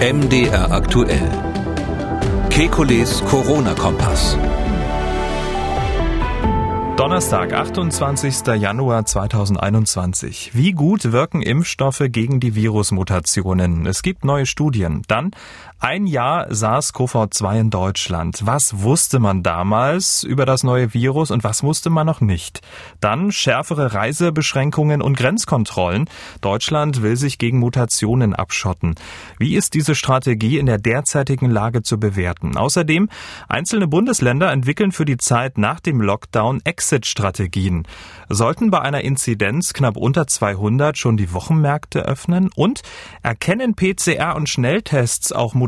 MDR aktuell. Kekules Corona-Kompass. Donnerstag, 28. Januar 2021. Wie gut wirken Impfstoffe gegen die Virusmutationen? Es gibt neue Studien. Dann ein Jahr SARS-CoV-2 in Deutschland. Was wusste man damals über das neue Virus und was wusste man noch nicht? Dann schärfere Reisebeschränkungen und Grenzkontrollen. Deutschland will sich gegen Mutationen abschotten. Wie ist diese Strategie in der derzeitigen Lage zu bewerten? Außerdem, einzelne Bundesländer entwickeln für die Zeit nach dem Lockdown Exit-Strategien. Sollten bei einer Inzidenz knapp unter 200 schon die Wochenmärkte öffnen? Und erkennen PCR und Schnelltests auch Mutationen?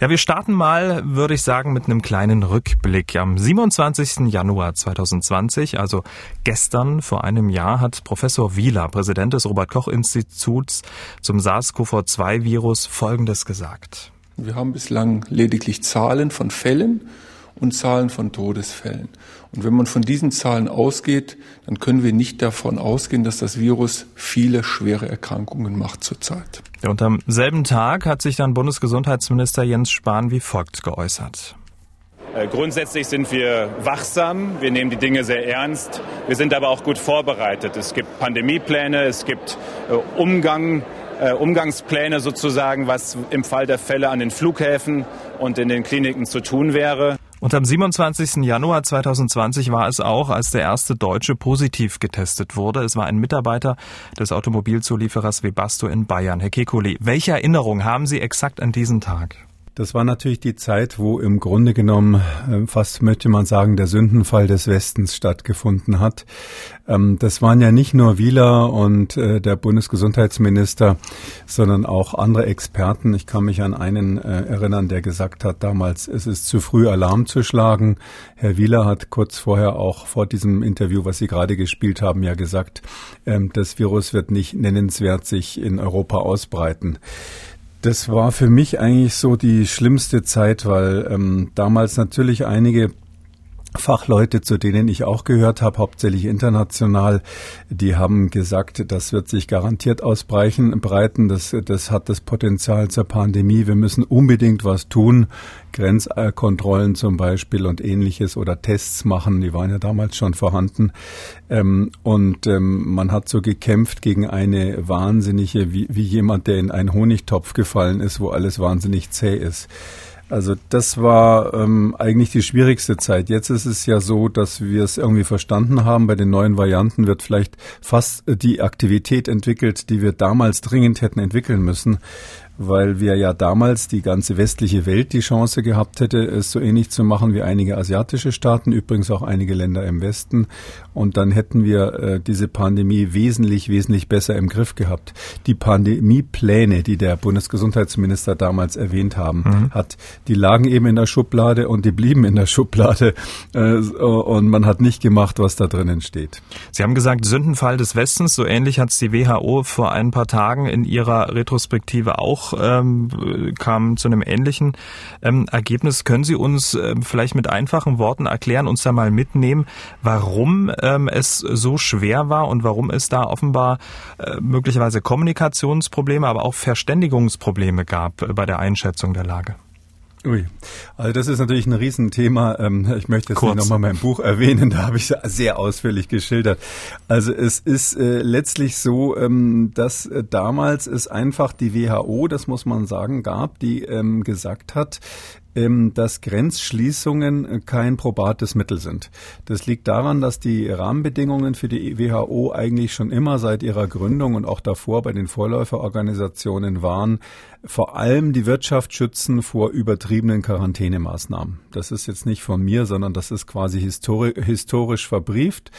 Ja, wir starten mal, würde ich sagen, mit einem kleinen Rückblick. Am 27. Januar 2020, also gestern vor einem Jahr, hat Professor Wieler, Präsident des Robert Koch Instituts zum SARS-CoV-2-Virus Folgendes gesagt. Wir haben bislang lediglich Zahlen von Fällen und Zahlen von Todesfällen. Und wenn man von diesen Zahlen ausgeht, dann können wir nicht davon ausgehen, dass das Virus viele schwere Erkrankungen macht zurzeit. Und am selben Tag hat sich dann Bundesgesundheitsminister Jens Spahn wie folgt geäußert. Äh, grundsätzlich sind wir wachsam, wir nehmen die Dinge sehr ernst, wir sind aber auch gut vorbereitet. Es gibt Pandemiepläne, es gibt äh, Umgang, äh, Umgangspläne sozusagen, was im Fall der Fälle an den Flughäfen und in den Kliniken zu tun wäre. Und am 27. Januar 2020 war es auch, als der erste Deutsche positiv getestet wurde. Es war ein Mitarbeiter des Automobilzulieferers Webasto in Bayern. Herr Kekulé, welche Erinnerung haben Sie exakt an diesen Tag? Das war natürlich die Zeit, wo im Grunde genommen äh, fast möchte man sagen, der Sündenfall des Westens stattgefunden hat. Ähm, das waren ja nicht nur Wieler und äh, der Bundesgesundheitsminister, sondern auch andere Experten. Ich kann mich an einen äh, erinnern, der gesagt hat damals, es ist zu früh Alarm zu schlagen. Herr Wieler hat kurz vorher auch vor diesem Interview, was Sie gerade gespielt haben, ja gesagt, ähm, das Virus wird nicht nennenswert sich in Europa ausbreiten. Das war für mich eigentlich so die schlimmste Zeit, weil ähm, damals natürlich einige Fachleute, zu denen ich auch gehört habe, hauptsächlich international, die haben gesagt, das wird sich garantiert ausbrechen, breiten. Das, das hat das Potenzial zur Pandemie. Wir müssen unbedingt was tun. Grenzkontrollen zum Beispiel und ähnliches oder Tests machen. Die waren ja damals schon vorhanden. Ähm, und ähm, man hat so gekämpft gegen eine wahnsinnige, wie, wie jemand, der in einen Honigtopf gefallen ist, wo alles wahnsinnig zäh ist. Also das war ähm, eigentlich die schwierigste Zeit. Jetzt ist es ja so, dass wir es irgendwie verstanden haben. Bei den neuen Varianten wird vielleicht fast die Aktivität entwickelt, die wir damals dringend hätten entwickeln müssen weil wir ja damals die ganze westliche Welt die Chance gehabt hätte, es so ähnlich zu machen wie einige asiatische Staaten, übrigens auch einige Länder im Westen. Und dann hätten wir äh, diese Pandemie wesentlich, wesentlich besser im Griff gehabt. Die Pandemiepläne, die der Bundesgesundheitsminister damals erwähnt haben, mhm. hat, die lagen eben in der Schublade und die blieben in der Schublade. Äh, und man hat nicht gemacht, was da drinnen steht. Sie haben gesagt, Sündenfall des Westens, so ähnlich hat es die WHO vor ein paar Tagen in ihrer Retrospektive auch ähm, kam zu einem ähnlichen ähm, Ergebnis. Können Sie uns ähm, vielleicht mit einfachen Worten erklären, uns da mal mitnehmen, warum ähm, es so schwer war und warum es da offenbar äh, möglicherweise Kommunikationsprobleme, aber auch Verständigungsprobleme gab bei der Einschätzung der Lage? Ui, also das ist natürlich ein Riesenthema. Ähm, ich möchte jetzt nochmal mein Buch erwähnen, da habe ich es sehr ausführlich geschildert. Also es ist äh, letztlich so, ähm, dass äh, damals es einfach die WHO, das muss man sagen, gab, die ähm, gesagt hat, dass Grenzschließungen äh, kein probates Mittel sind. Das liegt daran, dass die Rahmenbedingungen für die WHO eigentlich schon immer seit ihrer Gründung und auch davor bei den Vorläuferorganisationen waren, vor allem die Wirtschaft schützen vor übertriebenen Quarantänemaßnahmen. Das ist jetzt nicht von mir, sondern das ist quasi historisch verbrieft.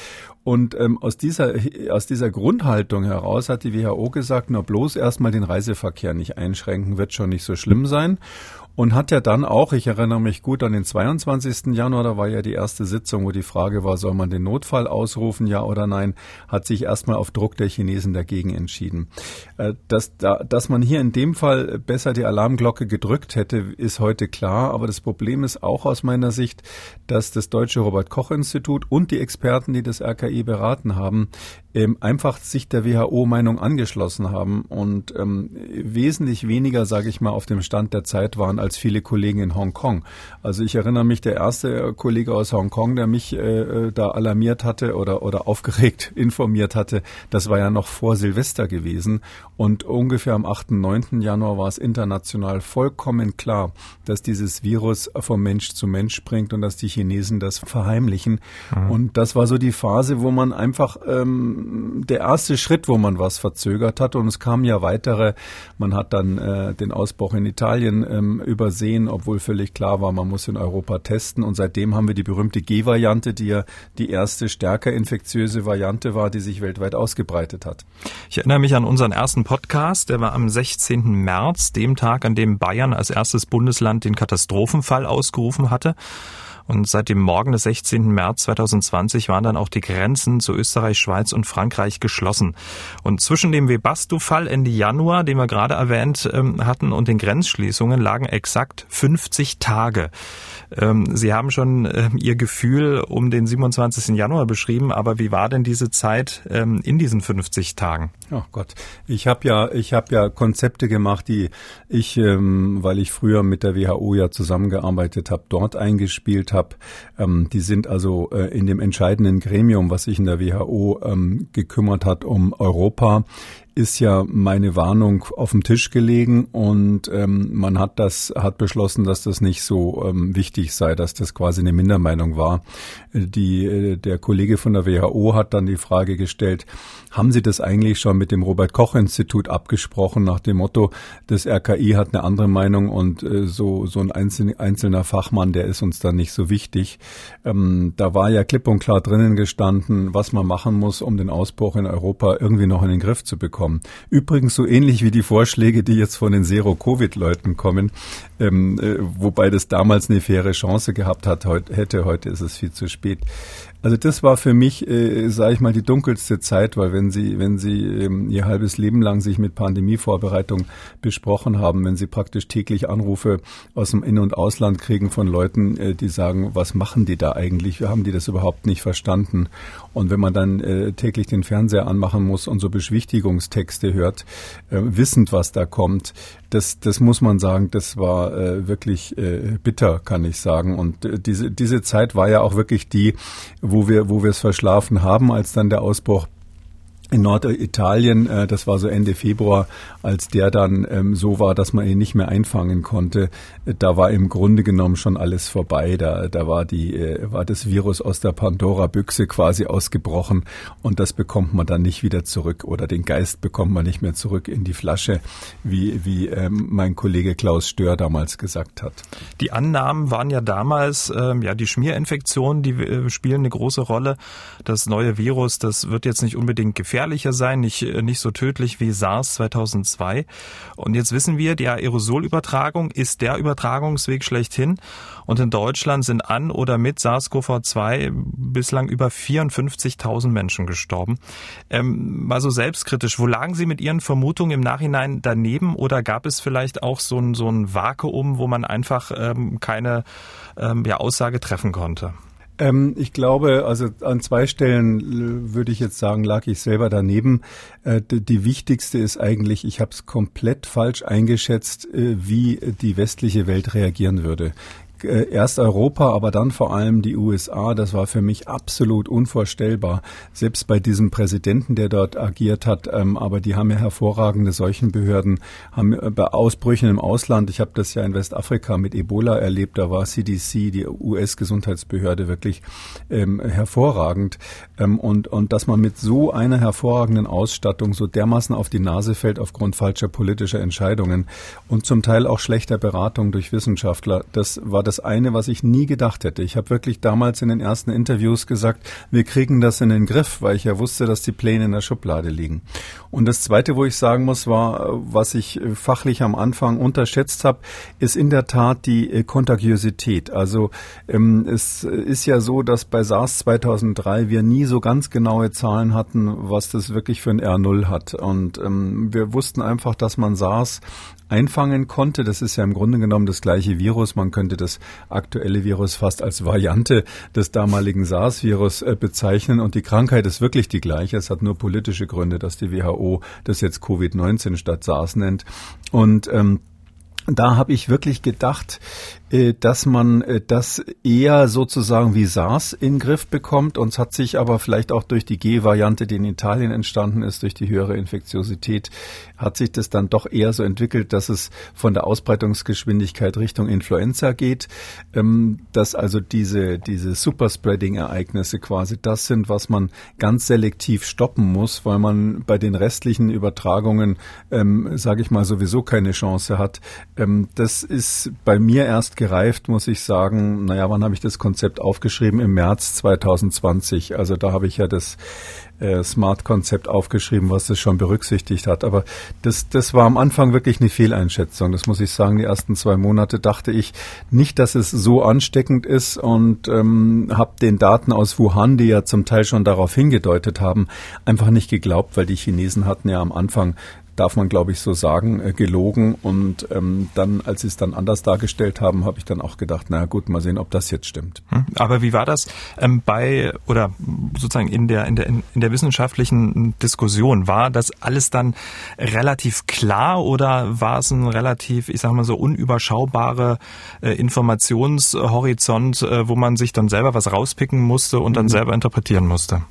Und ähm, aus dieser aus dieser Grundhaltung heraus hat die WHO gesagt, na bloß erstmal den Reiseverkehr nicht einschränken, wird schon nicht so schlimm sein und hat ja dann auch, ich erinnere mich gut an den 22. Januar, da war ja die erste Sitzung, wo die Frage war, soll man den Notfall ausrufen, ja oder nein, hat sich erstmal auf Druck der Chinesen dagegen entschieden. Äh, dass, dass man hier in dem Fall besser die Alarmglocke gedrückt hätte, ist heute klar, aber das Problem ist auch aus meiner Sicht, dass das Deutsche Robert Koch Institut und die Experten, die das RKI beraten haben, ähm, einfach sich der WHO-Meinung angeschlossen haben und ähm, wesentlich weniger, sage ich mal, auf dem Stand der Zeit waren als viele Kollegen in Hongkong. Also ich erinnere mich, der erste Kollege aus Hongkong, der mich äh, äh da alarmiert hatte oder, oder aufgeregt informiert hatte, das war ja noch vor Silvester gewesen und ungefähr am 8., 9. Januar war es international vollkommen klar, dass dieses Virus vom Mensch zu Mensch springt und dass die Chinesen das verheimlichen. Mhm. Und das war so die Phase, wo man einfach ähm, der erste Schritt, wo man was verzögert hat. Und es kamen ja weitere. Man hat dann äh, den Ausbruch in Italien ähm, übersehen, obwohl völlig klar war, man muss in Europa testen. Und seitdem haben wir die berühmte G-Variante, die ja die erste stärker infektiöse Variante war, die sich weltweit ausgebreitet hat. Ich erinnere mich an unseren ersten Podcast. Der war am 16. März, dem Tag, an dem Bayern als erstes Bundesland den Katastrophenfall ausgerufen hatte. Und seit dem Morgen des 16. März 2020 waren dann auch die Grenzen zu Österreich, Schweiz und Frankreich geschlossen. Und zwischen dem Webasto-Fall Ende Januar, den wir gerade erwähnt ähm, hatten, und den Grenzschließungen lagen exakt 50 Tage. Ähm, Sie haben schon ähm, Ihr Gefühl um den 27. Januar beschrieben, aber wie war denn diese Zeit ähm, in diesen 50 Tagen? Ach Gott, ich habe ja, ich habe ja Konzepte gemacht, die ich, ähm, weil ich früher mit der WHO ja zusammengearbeitet habe, dort eingespielt habe. Ähm, die sind also äh, in dem entscheidenden Gremium, was sich in der WHO ähm, gekümmert hat um Europa, ist ja meine Warnung auf dem Tisch gelegen und ähm, man hat das hat beschlossen, dass das nicht so ähm, wichtig sei, dass das quasi eine Mindermeinung war. Die äh, der Kollege von der WHO hat dann die Frage gestellt: Haben Sie das eigentlich schon mit dem Robert Koch Institut abgesprochen nach dem Motto, das RKI hat eine andere Meinung und äh, so so ein einzelner, Fachmann, der ist uns dann nicht so wichtig. Ähm, da war ja klipp und klar drinnen gestanden, was man machen muss, um den Ausbruch in Europa irgendwie noch in den Griff zu bekommen kommen. Übrigens so ähnlich wie die Vorschläge, die jetzt von den Zero-Covid-Leuten kommen, ähm, äh, wobei das damals eine faire Chance gehabt hat, heut, hätte, heute ist es viel zu spät. Also das war für mich, äh, sage ich mal, die dunkelste Zeit, weil wenn Sie, wenn Sie ähm, Ihr halbes Leben lang sich mit Pandemievorbereitung besprochen haben, wenn Sie praktisch täglich Anrufe aus dem In- und Ausland kriegen von Leuten, äh, die sagen, was machen die da eigentlich? Haben die das überhaupt nicht verstanden? Und wenn man dann äh, täglich den Fernseher anmachen muss und so Beschwichtigungstexte hört, äh, wissend, was da kommt, das, das muss man sagen, das war äh, wirklich äh, bitter, kann ich sagen. Und äh, diese, diese Zeit war ja auch wirklich die, wo wir, wo wir es verschlafen haben, als dann der Ausbruch in Norditalien, äh, das war so Ende Februar, als der dann ähm, so war, dass man ihn nicht mehr einfangen konnte, da war im Grunde genommen schon alles vorbei. Da, da war die, äh, war das Virus aus der Pandora-Büchse quasi ausgebrochen und das bekommt man dann nicht wieder zurück oder den Geist bekommt man nicht mehr zurück in die Flasche, wie, wie ähm, mein Kollege Klaus Stör damals gesagt hat. Die Annahmen waren ja damals, ähm, ja, die Schmierinfektionen, die äh, spielen eine große Rolle. Das neue Virus, das wird jetzt nicht unbedingt gefährlich gefährlicher sein, nicht, äh, nicht so tödlich wie SARS 2002. Und jetzt wissen wir, die Aerosolübertragung ist der Übertragungsweg schlechthin. Und in Deutschland sind an oder mit SARS-CoV-2 bislang über 54.000 Menschen gestorben. Ähm, mal so selbstkritisch, wo lagen Sie mit Ihren Vermutungen im Nachhinein daneben oder gab es vielleicht auch so ein, so ein Vakuum, wo man einfach ähm, keine ähm, ja, Aussage treffen konnte? Ähm, ich glaube, also an zwei Stellen äh, würde ich jetzt sagen, lag ich selber daneben. Äh, die, die, wichtigste ist eigentlich, ich habe es komplett falsch eingeschätzt, äh, wie die westliche Welt reagieren würde. Äh, erst Europa, aber dann vor allem die USA. Das war für mich absolut unvorstellbar. Selbst bei diesem Präsidenten, der dort agiert hat, ähm, aber die haben ja hervorragende Seuchenbehörden, haben äh, bei Ausbrüchen im Ausland, ich habe das ja in Westafrika mit Ebola erlebt, da war CDC, die US-Gesundheitsbehörde, wirklich ähm, hervorragend. Ähm, und, und dass man mit so einer hervorragenden Ausstattung so dermaßen auf die Nase fällt aufgrund falscher politischer Entscheidungen und zum Teil auch schlechter Beratung durch Wissenschaftler, das war das eine, was ich nie gedacht hätte. Ich habe wirklich damals in den ersten Interviews gesagt, wir kriegen das in den Griff, weil ich ja wusste, dass die Pläne in der Schublade liegen. Und das zweite, wo ich sagen muss, war, was ich fachlich am Anfang unterschätzt habe, ist in der Tat die äh, Kontagiosität. Also ähm, es ist ja so, dass bei SARS 2003 wir nie so ganz genaue Zahlen hatten, was das wirklich für ein R0 hat. Und ähm, wir wussten einfach, dass man SARS einfangen konnte. Das ist ja im Grunde genommen das gleiche Virus. Man könnte das aktuelle Virus fast als Variante des damaligen SARS-Virus äh, bezeichnen. Und die Krankheit ist wirklich die gleiche. Es hat nur politische Gründe, dass die WHO das jetzt Covid-19 statt SARS nennt. Und ähm, da habe ich wirklich gedacht, dass man äh, das eher sozusagen wie SARS in den Griff bekommt. Und es hat sich aber vielleicht auch durch die G-Variante, die in Italien entstanden ist, durch die höhere Infektiosität, hat sich das dann doch eher so entwickelt, dass es von der Ausbreitungsgeschwindigkeit Richtung Influenza geht, ähm, dass also diese, diese Superspreading-Ereignisse quasi das sind, was man ganz selektiv stoppen muss, weil man bei den restlichen Übertragungen, ähm, sage ich mal, sowieso keine Chance hat. Ähm, das ist bei mir erst gereift, muss ich sagen. Naja, wann habe ich das Konzept aufgeschrieben? Im März 2020. Also da habe ich ja das äh, Smart-Konzept aufgeschrieben, was das schon berücksichtigt hat. Aber das, das war am Anfang wirklich eine Fehleinschätzung. Das muss ich sagen. Die ersten zwei Monate dachte ich nicht, dass es so ansteckend ist und ähm, habe den Daten aus Wuhan, die ja zum Teil schon darauf hingedeutet haben, einfach nicht geglaubt, weil die Chinesen hatten ja am Anfang darf man, glaube ich, so sagen, äh, gelogen. Und ähm, dann, als sie es dann anders dargestellt haben, habe ich dann auch gedacht, naja gut, mal sehen, ob das jetzt stimmt. Hm. Aber wie war das ähm, bei oder sozusagen in der, in der, in der wissenschaftlichen Diskussion? War das alles dann relativ klar oder war es ein relativ, ich sage mal so, unüberschaubare äh, Informationshorizont, äh, wo man sich dann selber was rauspicken musste und dann mhm. selber interpretieren musste?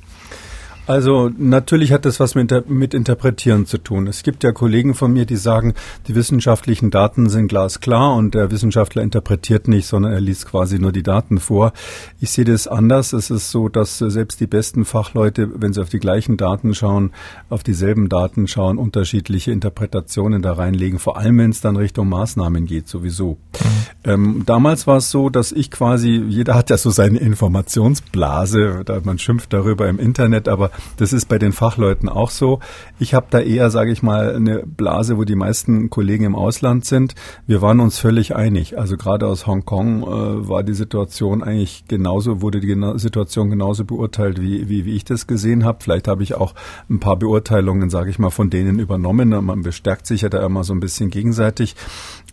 Also natürlich hat das was mit, mit Interpretieren zu tun. Es gibt ja Kollegen von mir, die sagen, die wissenschaftlichen Daten sind glasklar und der Wissenschaftler interpretiert nicht, sondern er liest quasi nur die Daten vor. Ich sehe das anders. Es ist so, dass selbst die besten Fachleute, wenn sie auf die gleichen Daten schauen, auf dieselben Daten schauen, unterschiedliche Interpretationen da reinlegen, vor allem wenn es dann Richtung Maßnahmen geht, sowieso. Mhm. Ähm, damals war es so, dass ich quasi, jeder hat ja so seine Informationsblase, da man schimpft darüber im Internet, aber das ist bei den Fachleuten auch so. Ich habe da eher, sage ich mal, eine Blase, wo die meisten Kollegen im Ausland sind. Wir waren uns völlig einig. Also gerade aus Hongkong äh, war die Situation eigentlich genauso, wurde die Gena Situation genauso beurteilt, wie, wie, wie ich das gesehen habe. Vielleicht habe ich auch ein paar Beurteilungen, sage ich mal, von denen übernommen. Man bestärkt sich ja da immer so ein bisschen gegenseitig.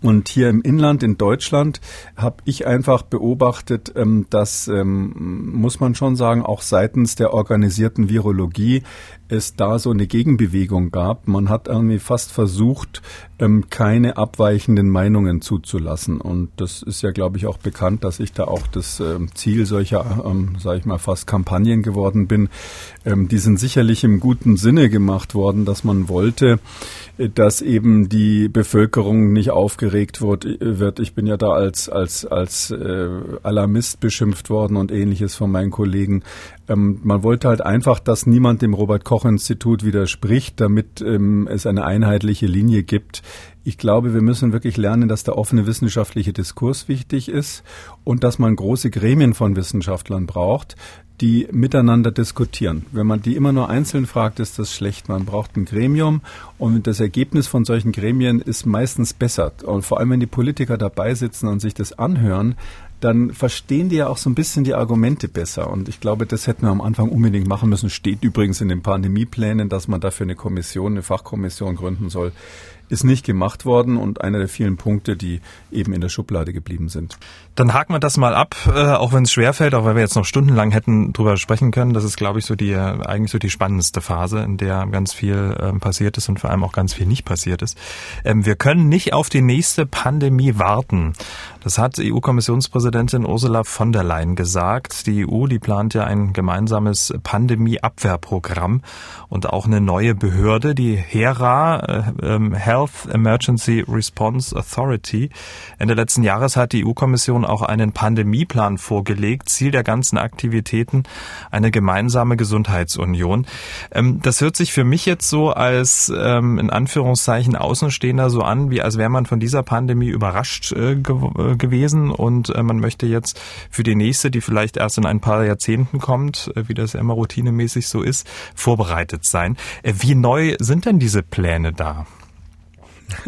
Und hier im Inland in Deutschland habe ich einfach beobachtet, ähm, dass, ähm, muss man schon sagen, auch seitens der organisierten Virologie es da so eine Gegenbewegung gab. Man hat irgendwie fast versucht, ähm, keine abweichenden Meinungen zuzulassen. Und das ist ja, glaube ich, auch bekannt, dass ich da auch das ähm, Ziel solcher, ähm, sage ich mal, fast Kampagnen geworden bin. Ähm, die sind sicherlich im guten Sinne gemacht worden, dass man wollte, äh, dass eben die Bevölkerung nicht aufgeregt wird. wird. Ich bin ja da als, als, als äh, Alarmist beschimpft worden und ähnliches von meinen Kollegen. Ähm, man wollte halt einfach, dass niemand dem Robert Koch Institut widerspricht, damit ähm, es eine einheitliche Linie gibt. Ich glaube, wir müssen wirklich lernen, dass der offene wissenschaftliche Diskurs wichtig ist und dass man große Gremien von Wissenschaftlern braucht, die miteinander diskutieren. Wenn man die immer nur einzeln fragt, ist das schlecht. Man braucht ein Gremium und das Ergebnis von solchen Gremien ist meistens besser. Und vor allem, wenn die Politiker dabei sitzen und sich das anhören, dann verstehen die ja auch so ein bisschen die Argumente besser. Und ich glaube, das hätten wir am Anfang unbedingt machen müssen. Steht übrigens in den Pandemieplänen, dass man dafür eine Kommission, eine Fachkommission gründen soll ist nicht gemacht worden und einer der vielen Punkte, die eben in der Schublade geblieben sind. Dann haken wir das mal ab, äh, auch wenn es schwerfällt, auch weil wir jetzt noch stundenlang hätten drüber sprechen können. Das ist, glaube ich, so die eigentlich so die spannendste Phase, in der ganz viel ähm, passiert ist und vor allem auch ganz viel nicht passiert ist. Ähm, wir können nicht auf die nächste Pandemie warten. Das hat EU-Kommissionspräsidentin Ursula von der Leyen gesagt. Die EU, die plant ja ein gemeinsames Pandemieabwehrprogramm und auch eine neue Behörde, die HERA, äh, ähm, Health Emergency Response Authority. Ende letzten Jahres hat die EU-Kommission auch einen Pandemieplan vorgelegt. Ziel der ganzen Aktivitäten eine gemeinsame Gesundheitsunion. Ähm, das hört sich für mich jetzt so als ähm, in Anführungszeichen Außenstehender so an, wie als wäre man von dieser Pandemie überrascht äh, ge gewesen und äh, man möchte jetzt für die nächste, die vielleicht erst in ein paar Jahrzehnten kommt, äh, wie das immer routinemäßig so ist, vorbereitet sein. Äh, wie neu sind denn diese Pläne da?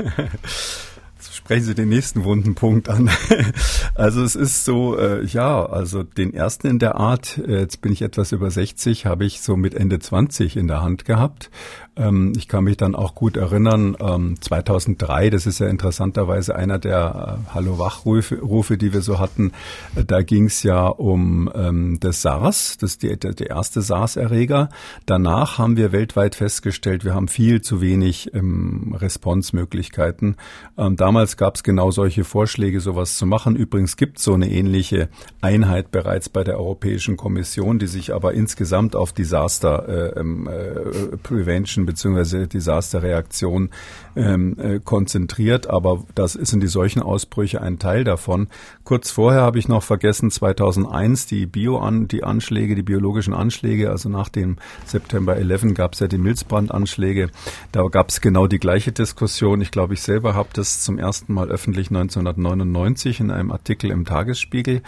sprechen Sie den nächsten wunden Punkt an. also es ist so, äh, ja, also den ersten in der Art, äh, jetzt bin ich etwas über 60, habe ich so mit Ende 20 in der Hand gehabt. Ähm, ich kann mich dann auch gut erinnern, ähm, 2003, das ist ja interessanterweise einer der äh, Hallo-Wach-Rufe, Rufe, die wir so hatten. Äh, da ging es ja um ähm, das SARS, das ist der, der erste SARS-Erreger. Danach haben wir weltweit festgestellt, wir haben viel zu wenig ähm, Responsmöglichkeiten. Ähm, damals gab es genau solche Vorschläge, sowas zu machen. Übrigens gibt es so eine ähnliche Einheit bereits bei der Europäischen Kommission, die sich aber insgesamt auf Disaster äh, ähm, äh, Prevention bzw. Disasterreaktion ähm, äh, konzentriert. Aber das sind die solchen Ausbrüche ein Teil davon. Kurz vorher habe ich noch vergessen, 2001 die Bio an die Anschläge, die biologischen Anschläge. Also nach dem September 11 gab es ja die Milzbrandanschläge. Da gab es genau die gleiche Diskussion. Ich glaube, ich selber habe das zum ersten ersten Mal öffentlich 1999 in einem Artikel im Tagesspiegel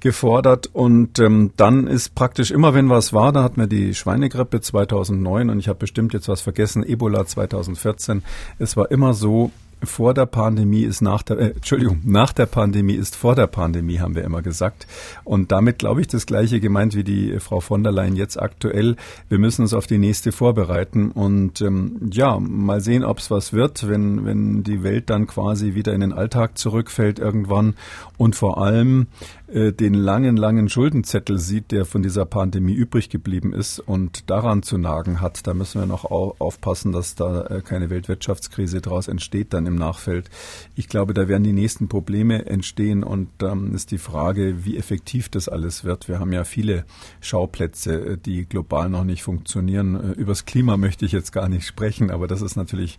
gefordert. Und ähm, dann ist praktisch immer, wenn was war, da hat mir die Schweinegrippe 2009 und ich habe bestimmt jetzt was vergessen, Ebola 2014. Es war immer so, vor der Pandemie ist nach der, äh, Entschuldigung, nach der Pandemie ist vor der Pandemie, haben wir immer gesagt. Und damit glaube ich das Gleiche gemeint wie die Frau von der Leyen jetzt aktuell. Wir müssen uns auf die nächste vorbereiten und ähm, ja, mal sehen, ob es was wird, wenn, wenn die Welt dann quasi wieder in den Alltag zurückfällt irgendwann und vor allem äh, den langen, langen Schuldenzettel sieht, der von dieser Pandemie übrig geblieben ist und daran zu nagen hat. Da müssen wir noch aufpassen, dass da äh, keine Weltwirtschaftskrise daraus entsteht dann im Nachfeld. Ich glaube, da werden die nächsten Probleme entstehen und dann ist die Frage, wie effektiv das alles wird. Wir haben ja viele Schauplätze, äh, die global noch nicht funktionieren. Übers Klima möchte ich jetzt gar nicht sprechen, aber das ist natürlich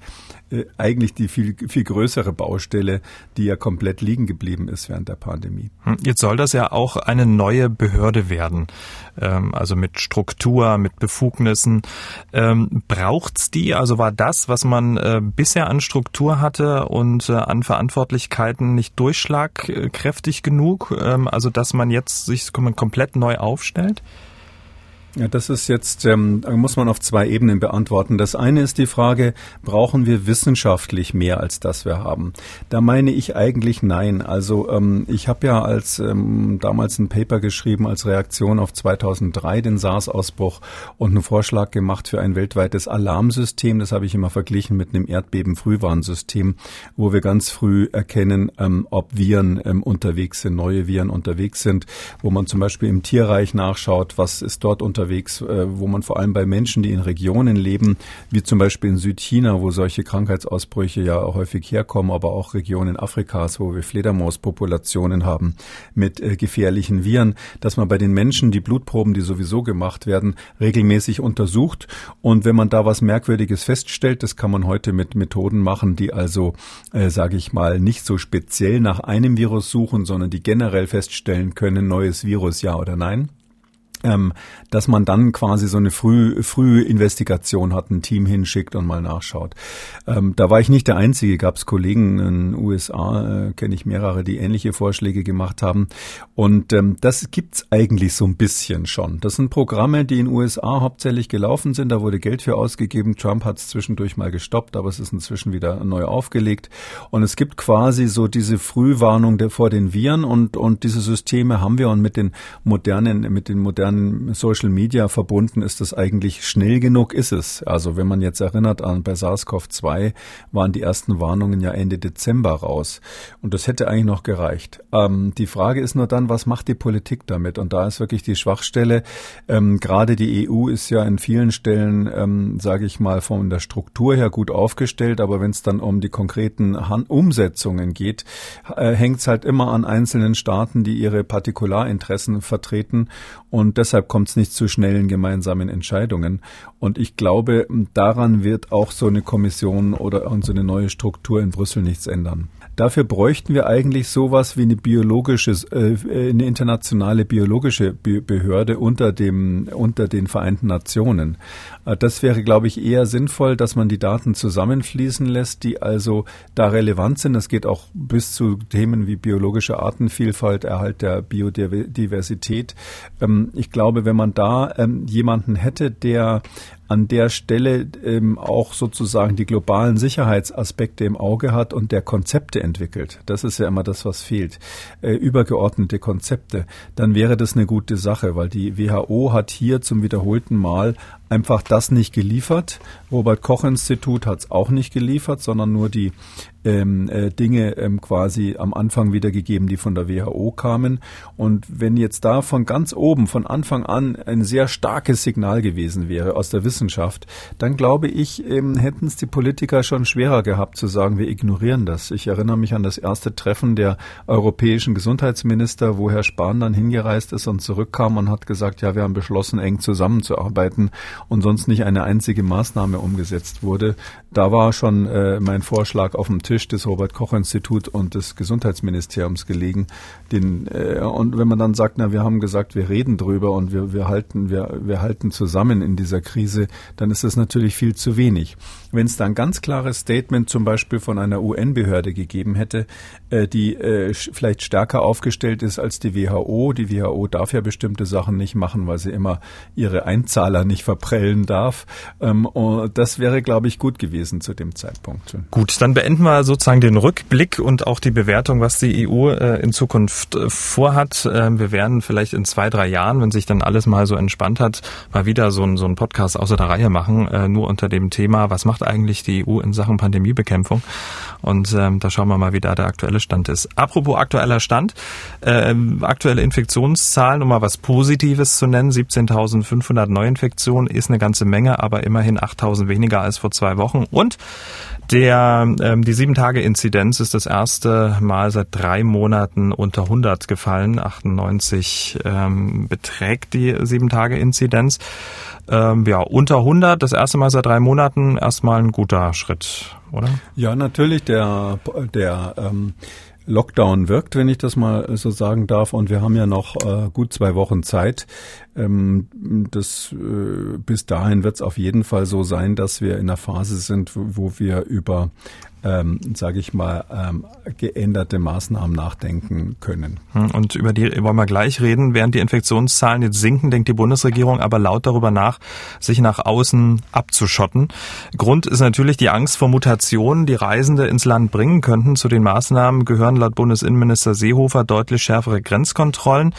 eigentlich die viel, viel größere Baustelle, die ja komplett liegen geblieben ist während der Pandemie. Hm, jetzt soll das ja auch eine neue Behörde werden, ähm, also mit Struktur, mit Befugnissen. Ähm, braucht's die? Also war das, was man äh, bisher an Struktur hatte und äh, an Verantwortlichkeiten nicht durchschlagkräftig genug? Ähm, also dass man jetzt sich komplett neu aufstellt? Ja, das ist jetzt, ähm, muss man auf zwei Ebenen beantworten. Das eine ist die Frage, brauchen wir wissenschaftlich mehr als das wir haben? Da meine ich eigentlich nein. Also ähm, ich habe ja als ähm, damals ein Paper geschrieben als Reaktion auf 2003 den SARS-Ausbruch und einen Vorschlag gemacht für ein weltweites Alarmsystem. Das habe ich immer verglichen mit einem Erdbeben-Frühwarnsystem, wo wir ganz früh erkennen, ähm, ob Viren ähm, unterwegs sind, neue Viren unterwegs sind, wo man zum Beispiel im Tierreich nachschaut, was ist dort unterwegs unterwegs, äh, wo man vor allem bei Menschen, die in Regionen leben, wie zum Beispiel in Südchina, wo solche Krankheitsausbrüche ja häufig herkommen, aber auch Regionen Afrikas, wo wir Fledermauspopulationen haben mit äh, gefährlichen Viren, dass man bei den Menschen die Blutproben, die sowieso gemacht werden, regelmäßig untersucht. Und wenn man da was Merkwürdiges feststellt, das kann man heute mit Methoden machen, die also, äh, sage ich mal, nicht so speziell nach einem Virus suchen, sondern die generell feststellen können, neues Virus ja oder nein ähm, dass man dann quasi so eine früh, Investigation hat, ein Team hinschickt und mal nachschaut. Ähm, da war ich nicht der Einzige, gab es Kollegen in den USA, äh, kenne ich mehrere, die ähnliche Vorschläge gemacht haben. Und ähm, das gibt's eigentlich so ein bisschen schon. Das sind Programme, die in den USA hauptsächlich gelaufen sind. Da wurde Geld für ausgegeben. Trump hat es zwischendurch mal gestoppt, aber es ist inzwischen wieder neu aufgelegt. Und es gibt quasi so diese Frühwarnung der, vor den Viren und, und diese Systeme haben wir und mit den modernen, mit den modernen modernen Social Media verbunden ist das eigentlich schnell genug, ist es. Also wenn man jetzt erinnert an bei SARS-CoV-2 waren die ersten Warnungen ja Ende Dezember raus. Und das hätte eigentlich noch gereicht. Ähm, die Frage ist nur dann, was macht die Politik damit? Und da ist wirklich die Schwachstelle. Ähm, gerade die EU ist ja in vielen Stellen, ähm, sage ich mal, von der Struktur her gut aufgestellt. Aber wenn es dann um die konkreten Han Umsetzungen geht, äh, hängt es halt immer an einzelnen Staaten, die ihre Partikularinteressen vertreten. Und deshalb kommt es nicht zu schnellen gemeinsamen Entscheidungen. Und ich glaube, daran wird auch so eine Kommission oder so eine neue Struktur in Brüssel nichts ändern. Dafür bräuchten wir eigentlich sowas wie eine biologische, äh, eine internationale biologische Behörde unter dem, unter den Vereinten Nationen. Äh, das wäre, glaube ich, eher sinnvoll, dass man die Daten zusammenfließen lässt, die also da relevant sind. Das geht auch bis zu Themen wie biologische Artenvielfalt, Erhalt der Biodiversität. Ähm, ich glaube, wenn man da ähm, jemanden hätte, der an der Stelle ähm, auch sozusagen die globalen Sicherheitsaspekte im Auge hat und der Konzepte entwickelt. Das ist ja immer das, was fehlt. Äh, übergeordnete Konzepte. Dann wäre das eine gute Sache, weil die WHO hat hier zum wiederholten Mal einfach das nicht geliefert. Robert Koch Institut hat es auch nicht geliefert, sondern nur die ähm, äh, Dinge ähm, quasi am Anfang wiedergegeben, die von der WHO kamen. Und wenn jetzt da von ganz oben, von Anfang an ein sehr starkes Signal gewesen wäre aus der Wissenschaft, dann glaube ich, ähm, hätten es die Politiker schon schwerer gehabt zu sagen, wir ignorieren das. Ich erinnere mich an das erste Treffen der europäischen Gesundheitsminister, wo Herr Spahn dann hingereist ist und zurückkam und hat gesagt, ja, wir haben beschlossen, eng zusammenzuarbeiten und sonst nicht eine einzige Maßnahme umgesetzt wurde. Da war schon äh, mein Vorschlag auf dem Tisch des Robert Koch Institut und des Gesundheitsministeriums gelegen. Den, äh, und wenn man dann sagt, na, wir haben gesagt, wir reden drüber und wir, wir halten, wir, wir halten zusammen in dieser Krise, dann ist das natürlich viel zu wenig. Wenn es da ein ganz klares Statement zum Beispiel von einer UN-Behörde gegeben hätte, äh, die äh, vielleicht stärker aufgestellt ist als die WHO, die WHO darf ja bestimmte Sachen nicht machen, weil sie immer ihre Einzahler nicht verbreitet prellen darf. Ähm, das wäre, glaube ich, gut gewesen zu dem Zeitpunkt. Gut, dann beenden wir sozusagen den Rückblick und auch die Bewertung, was die EU äh, in Zukunft äh, vorhat. Ähm, wir werden vielleicht in zwei, drei Jahren, wenn sich dann alles mal so entspannt hat, mal wieder so ein, so ein Podcast außer der Reihe machen, äh, nur unter dem Thema, was macht eigentlich die EU in Sachen Pandemiebekämpfung? Und ähm, da schauen wir mal, wie da der aktuelle Stand ist. Apropos aktueller Stand, ähm, aktuelle Infektionszahlen, um mal was Positives zu nennen, 17.500 Neuinfektionen ist eine ganze Menge, aber immerhin 8.000 weniger als vor zwei Wochen. Und der, ähm, die sieben Tage Inzidenz ist das erste Mal seit drei Monaten unter 100 gefallen. 98 ähm, beträgt die sieben Tage Inzidenz. Ähm, ja, unter 100, das erste Mal seit drei Monaten, erstmal ein guter Schritt, oder? Ja, natürlich. Der, der ähm, Lockdown wirkt, wenn ich das mal so sagen darf. Und wir haben ja noch äh, gut zwei Wochen Zeit. Ähm, das, äh, bis dahin wird es auf jeden Fall so sein, dass wir in einer Phase sind, wo wir über ähm, sage ich mal, ähm, geänderte Maßnahmen nachdenken können. Hm, und über die wollen wir gleich reden. Während die Infektionszahlen jetzt sinken, denkt die Bundesregierung aber laut darüber nach, sich nach außen abzuschotten. Grund ist natürlich die Angst vor Mutationen, die Reisende ins Land bringen könnten. Zu den Maßnahmen gehören laut Bundesinnenminister Seehofer deutlich schärfere Grenzkontrollen,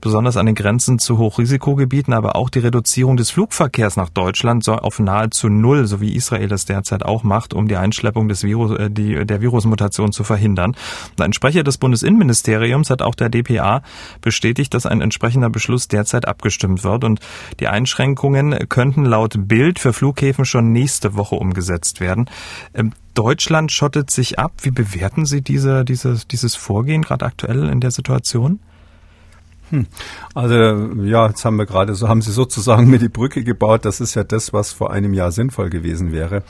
besonders an den Grenzen zu Hochrisikogebieten, aber auch die Reduzierung des Flugverkehrs nach Deutschland auf nahezu null, so wie Israel das derzeit auch macht, um die Einschleppung des Virus Virus, äh, die, der Virusmutation zu verhindern. Ein Sprecher des Bundesinnenministeriums hat auch der DPA bestätigt, dass ein entsprechender Beschluss derzeit abgestimmt wird und die Einschränkungen könnten laut Bild für Flughäfen schon nächste Woche umgesetzt werden. Ähm, Deutschland schottet sich ab. Wie bewerten Sie diese, dieses, dieses Vorgehen gerade aktuell in der Situation? Hm. Also ja, jetzt haben wir gerade so haben Sie sozusagen mir die Brücke gebaut. Das ist ja das, was vor einem Jahr sinnvoll gewesen wäre.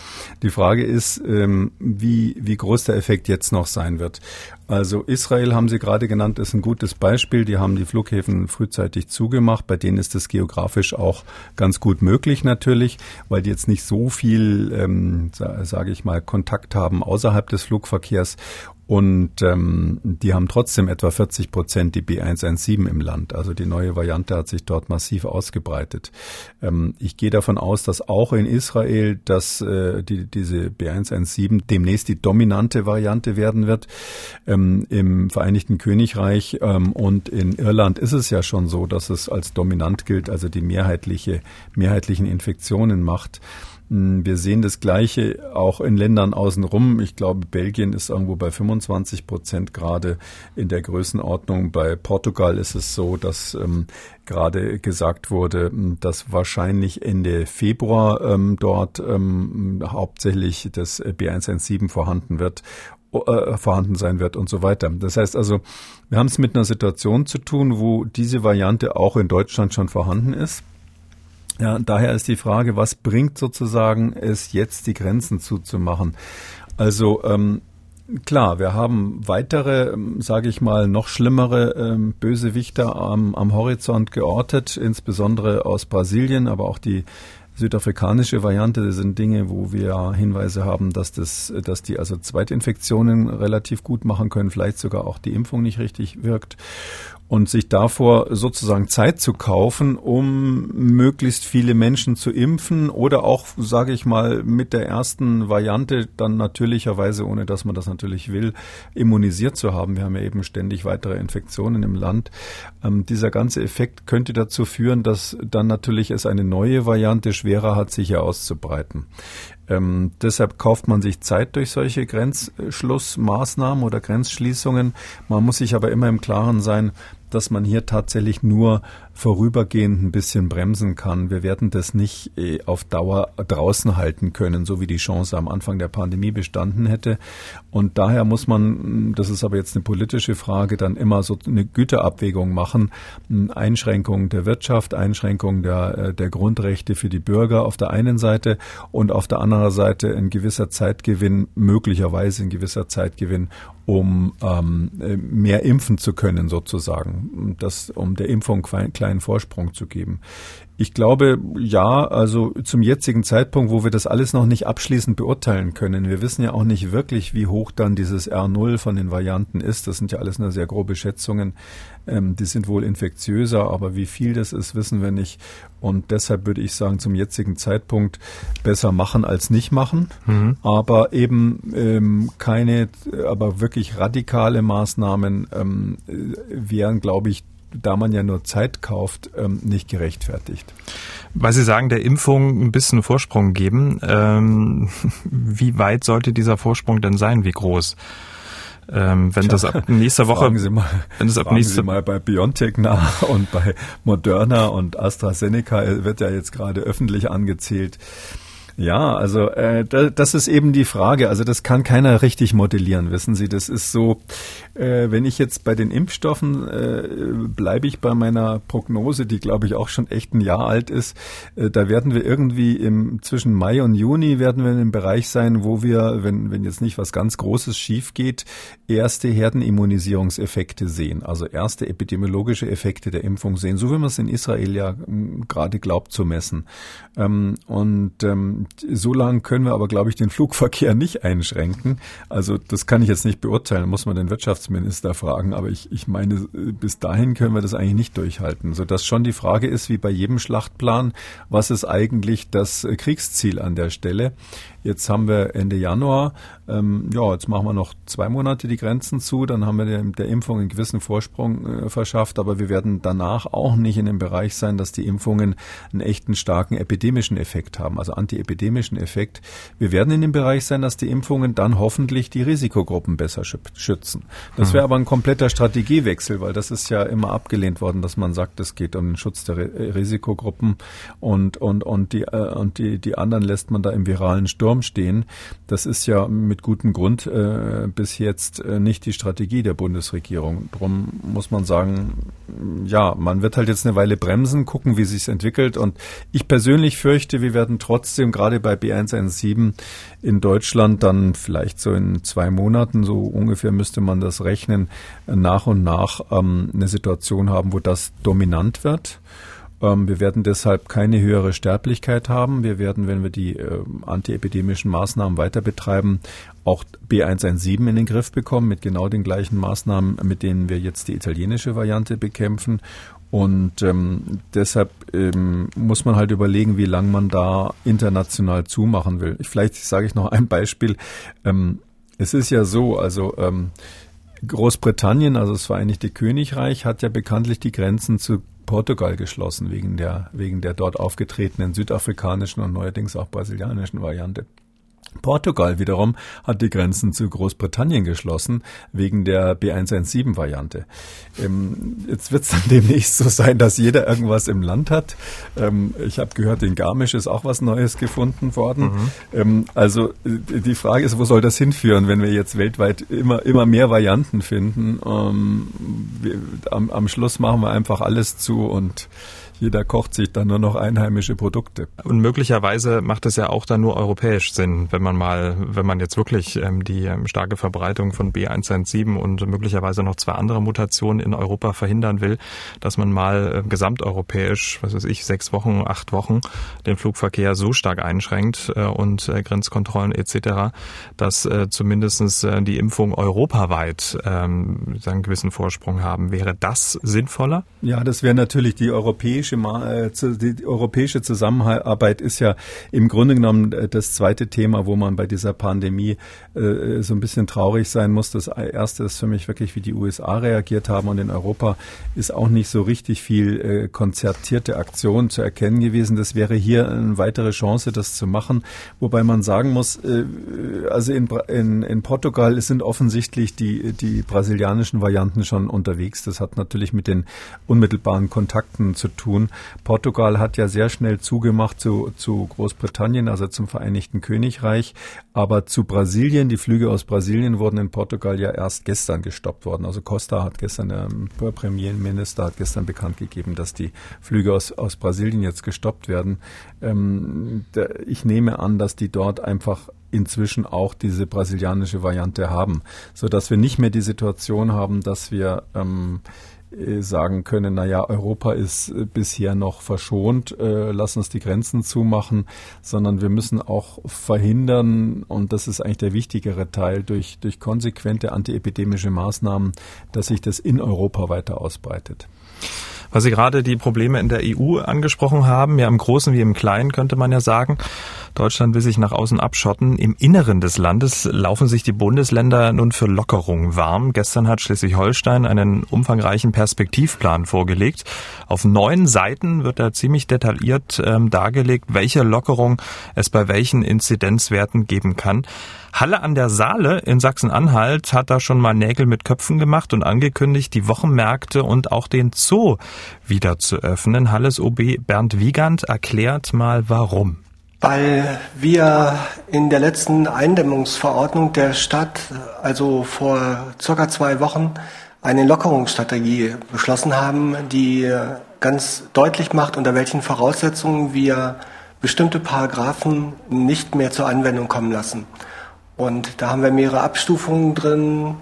Die Frage ist, ähm, wie wie groß der Effekt jetzt noch sein wird. Also Israel haben Sie gerade genannt, ist ein gutes Beispiel. Die haben die Flughäfen frühzeitig zugemacht. Bei denen ist es geografisch auch ganz gut möglich natürlich, weil die jetzt nicht so viel, ähm, sage ich mal, Kontakt haben außerhalb des Flugverkehrs und ähm, die haben trotzdem etwa 40 Prozent die B117 im Land. Also die neue Variante hat sich dort massiv ausgebreitet. Ähm, ich gehe davon aus, dass auch in Israel dass, äh, die, diese B117 demnächst die dominante Variante werden wird. Ähm, Im Vereinigten Königreich ähm, und in Irland ist es ja schon so, dass es als dominant gilt, also die mehrheitliche, mehrheitlichen Infektionen macht. Hm, wir sehen das Gleiche auch in Ländern außenrum. Ich glaube, Belgien ist irgendwo bei 25 Prozent gerade in der Größenordnung. Bei Portugal ist es so, dass ähm, gerade gesagt wurde, hm, dass wahrscheinlich Ende Februar ähm, dort ähm, hauptsächlich das B117 vorhanden wird äh, vorhanden sein wird und so weiter. Das heißt also, wir haben es mit einer Situation zu tun, wo diese Variante auch in Deutschland schon vorhanden ist. Ja, daher ist die Frage, was bringt sozusagen es jetzt, die Grenzen zuzumachen? Also ähm, Klar, wir haben weitere, ähm, sage ich mal, noch schlimmere ähm, Bösewichter am, am Horizont geortet, insbesondere aus Brasilien, aber auch die südafrikanische Variante. Das sind Dinge, wo wir Hinweise haben, dass das, dass die also Zweitinfektionen relativ gut machen können, vielleicht sogar auch die Impfung nicht richtig wirkt und sich davor sozusagen Zeit zu kaufen, um möglichst viele Menschen zu impfen oder auch, sage ich mal, mit der ersten Variante dann natürlicherweise, ohne dass man das natürlich will, immunisiert zu haben. Wir haben ja eben ständig weitere Infektionen im Land. Ähm, dieser ganze Effekt könnte dazu führen, dass dann natürlich es eine neue Variante schwerer hat, sich hier auszubreiten. Ähm, deshalb kauft man sich Zeit durch solche Grenzschlussmaßnahmen oder Grenzschließungen. Man muss sich aber immer im Klaren sein, dass man hier tatsächlich nur vorübergehend ein bisschen bremsen kann. Wir werden das nicht äh, auf Dauer draußen halten können, so wie die Chance am Anfang der Pandemie bestanden hätte. Und daher muss man, das ist aber jetzt eine politische Frage, dann immer so eine Güterabwägung machen. Einschränkung der Wirtschaft, Einschränkung der, äh, der Grundrechte für die Bürger auf der einen Seite und auf der anderen Seite ein gewisser Zeitgewinn, möglicherweise ein gewisser Zeitgewinn, um ähm, mehr impfen zu können sozusagen, das, um der Impfung einen kleinen Vorsprung zu geben. Ich glaube, ja, also zum jetzigen Zeitpunkt, wo wir das alles noch nicht abschließend beurteilen können. Wir wissen ja auch nicht wirklich, wie hoch dann dieses R0 von den Varianten ist. Das sind ja alles nur sehr grobe Schätzungen. Ähm, die sind wohl infektiöser, aber wie viel das ist, wissen wir nicht. Und deshalb würde ich sagen, zum jetzigen Zeitpunkt besser machen als nicht machen. Mhm. Aber eben ähm, keine, aber wirklich radikale Maßnahmen ähm, wären, glaube ich, da man ja nur Zeit kauft, ähm, nicht gerechtfertigt. Weil Sie sagen, der Impfung ein bisschen Vorsprung geben. Ähm, wie weit sollte dieser Vorsprung denn sein? Wie groß? Ähm, wenn das ab nächster Woche, fragen Sie mal, wenn das ab nächster Sie mal bei BioNTech nach und bei Moderna und AstraZeneca wird ja jetzt gerade öffentlich angezählt. Ja, also äh, da, das ist eben die Frage. Also das kann keiner richtig modellieren, wissen Sie. Das ist so, äh, wenn ich jetzt bei den Impfstoffen äh, bleibe ich bei meiner Prognose, die glaube ich auch schon echt ein Jahr alt ist. Äh, da werden wir irgendwie im zwischen Mai und Juni werden wir in einem Bereich sein, wo wir, wenn wenn jetzt nicht was ganz Großes schief geht, erste Herdenimmunisierungseffekte sehen. Also erste epidemiologische Effekte der Impfung sehen, so wie man es in Israel ja gerade glaubt zu messen. Ähm, und ähm, so lange können wir aber, glaube ich, den Flugverkehr nicht einschränken. Also das kann ich jetzt nicht beurteilen, muss man den Wirtschaftsminister fragen. Aber ich, ich meine, bis dahin können wir das eigentlich nicht durchhalten. Sodass schon die Frage ist, wie bei jedem Schlachtplan, was ist eigentlich das Kriegsziel an der Stelle? Jetzt haben wir Ende Januar, ähm, ja, jetzt machen wir noch zwei Monate die Grenzen zu, dann haben wir der, der Impfung einen gewissen Vorsprung äh, verschafft, aber wir werden danach auch nicht in dem Bereich sein, dass die Impfungen einen echten starken epidemischen Effekt haben, also antiepidemischen Effekt. Wir werden in dem Bereich sein, dass die Impfungen dann hoffentlich die Risikogruppen besser schützen. Das wäre mhm. aber ein kompletter Strategiewechsel, weil das ist ja immer abgelehnt worden, dass man sagt, es geht um den Schutz der Risikogruppen und, und, und, die, äh, und die, die anderen lässt man da im viralen Sturm Sturm stehen. Das ist ja mit gutem Grund äh, bis jetzt äh, nicht die Strategie der Bundesregierung. Drum muss man sagen, ja, man wird halt jetzt eine Weile bremsen, gucken, wie sich entwickelt. Und ich persönlich fürchte, wir werden trotzdem gerade bei B117 in Deutschland dann vielleicht so in zwei Monaten, so ungefähr müsste man das rechnen, nach und nach ähm, eine Situation haben, wo das dominant wird. Ähm, wir werden deshalb keine höhere Sterblichkeit haben. Wir werden, wenn wir die äh, antiepidemischen Maßnahmen weiter betreiben, auch B117 in den Griff bekommen mit genau den gleichen Maßnahmen, mit denen wir jetzt die italienische Variante bekämpfen. Und ähm, deshalb ähm, muss man halt überlegen, wie lange man da international zumachen will. Vielleicht sage ich noch ein Beispiel. Ähm, es ist ja so, also ähm, Großbritannien, also das Vereinigte Königreich, hat ja bekanntlich die Grenzen zu Portugal geschlossen wegen der, wegen der dort aufgetretenen südafrikanischen und neuerdings auch brasilianischen Variante. Portugal wiederum hat die Grenzen zu Großbritannien geschlossen wegen der B117-Variante. Ähm, jetzt wird es dann demnächst so sein, dass jeder irgendwas im Land hat. Ähm, ich habe gehört, in Garmisch ist auch was Neues gefunden worden. Mhm. Ähm, also äh, die Frage ist, wo soll das hinführen, wenn wir jetzt weltweit immer, immer mehr Varianten finden? Ähm, wir, am, am Schluss machen wir einfach alles zu und jeder kocht sich dann nur noch einheimische Produkte. Und möglicherweise macht es ja auch dann nur europäisch Sinn, wenn man mal, wenn man jetzt wirklich ähm, die ähm, starke Verbreitung von B117 und möglicherweise noch zwei andere Mutationen in Europa verhindern will, dass man mal äh, gesamteuropäisch, was weiß ich, sechs Wochen, acht Wochen den Flugverkehr so stark einschränkt äh, und äh, Grenzkontrollen etc., dass äh, zumindestens äh, die Impfung europaweit ähm, einen gewissen Vorsprung haben. Wäre das sinnvoller? Ja, das wäre natürlich die europäische europäische, äh, die europäische Zusammenarbeit ist ja im Grunde genommen äh, das zweite Thema, wo man bei dieser Pandemie äh, so ein bisschen traurig sein muss. Das erste ist für mich wirklich, wie die USA reagiert haben und in Europa ist auch nicht so richtig viel konzertierte Aktion zu erkennen gewesen. Das wäre hier eine weitere Chance, das zu machen. Wobei man sagen muss, also in, in, in Portugal sind offensichtlich die, die brasilianischen Varianten schon unterwegs. Das hat natürlich mit den unmittelbaren Kontakten zu tun tun. Portugal hat ja sehr schnell zugemacht zu, zu Großbritannien, also zum Vereinigten Königreich. Aber zu Brasilien, die Flüge aus Brasilien wurden in Portugal ja erst gestern gestoppt worden. Also Costa hat gestern, der Premierminister hat gestern bekannt gegeben, dass die Flüge aus, aus Brasilien jetzt gestoppt werden. Ähm, der, ich nehme an, dass die dort einfach inzwischen auch diese brasilianische Variante haben, so dass wir nicht mehr die Situation haben, dass wir ähm, äh, sagen können, na ja, Europa ist äh, bisher noch verschont, äh, lass uns die Grenzen zumachen, sondern wir müssen auch verhindern, und das ist eigentlich der wichtigere Teil, durch, durch konsequente antiepidemische Maßnahmen, dass sich das in Europa weiter ausbreitet. Weil Sie gerade die Probleme in der EU angesprochen haben, ja im Großen wie im Kleinen könnte man ja sagen. Deutschland will sich nach außen abschotten. Im Inneren des Landes laufen sich die Bundesländer nun für Lockerungen warm. Gestern hat Schleswig-Holstein einen umfangreichen Perspektivplan vorgelegt. Auf neun Seiten wird da ziemlich detailliert ähm, dargelegt, welche Lockerung es bei welchen Inzidenzwerten geben kann. Halle an der Saale in Sachsen-Anhalt hat da schon mal Nägel mit Köpfen gemacht und angekündigt, die Wochenmärkte und auch den Zoo wieder zu öffnen. Halles OB Bernd Wiegand erklärt mal warum. Weil wir in der letzten Eindämmungsverordnung der Stadt, also vor circa zwei Wochen, eine Lockerungsstrategie beschlossen haben, die ganz deutlich macht, unter welchen Voraussetzungen wir bestimmte Paragraphen nicht mehr zur Anwendung kommen lassen. Und da haben wir mehrere Abstufungen drin,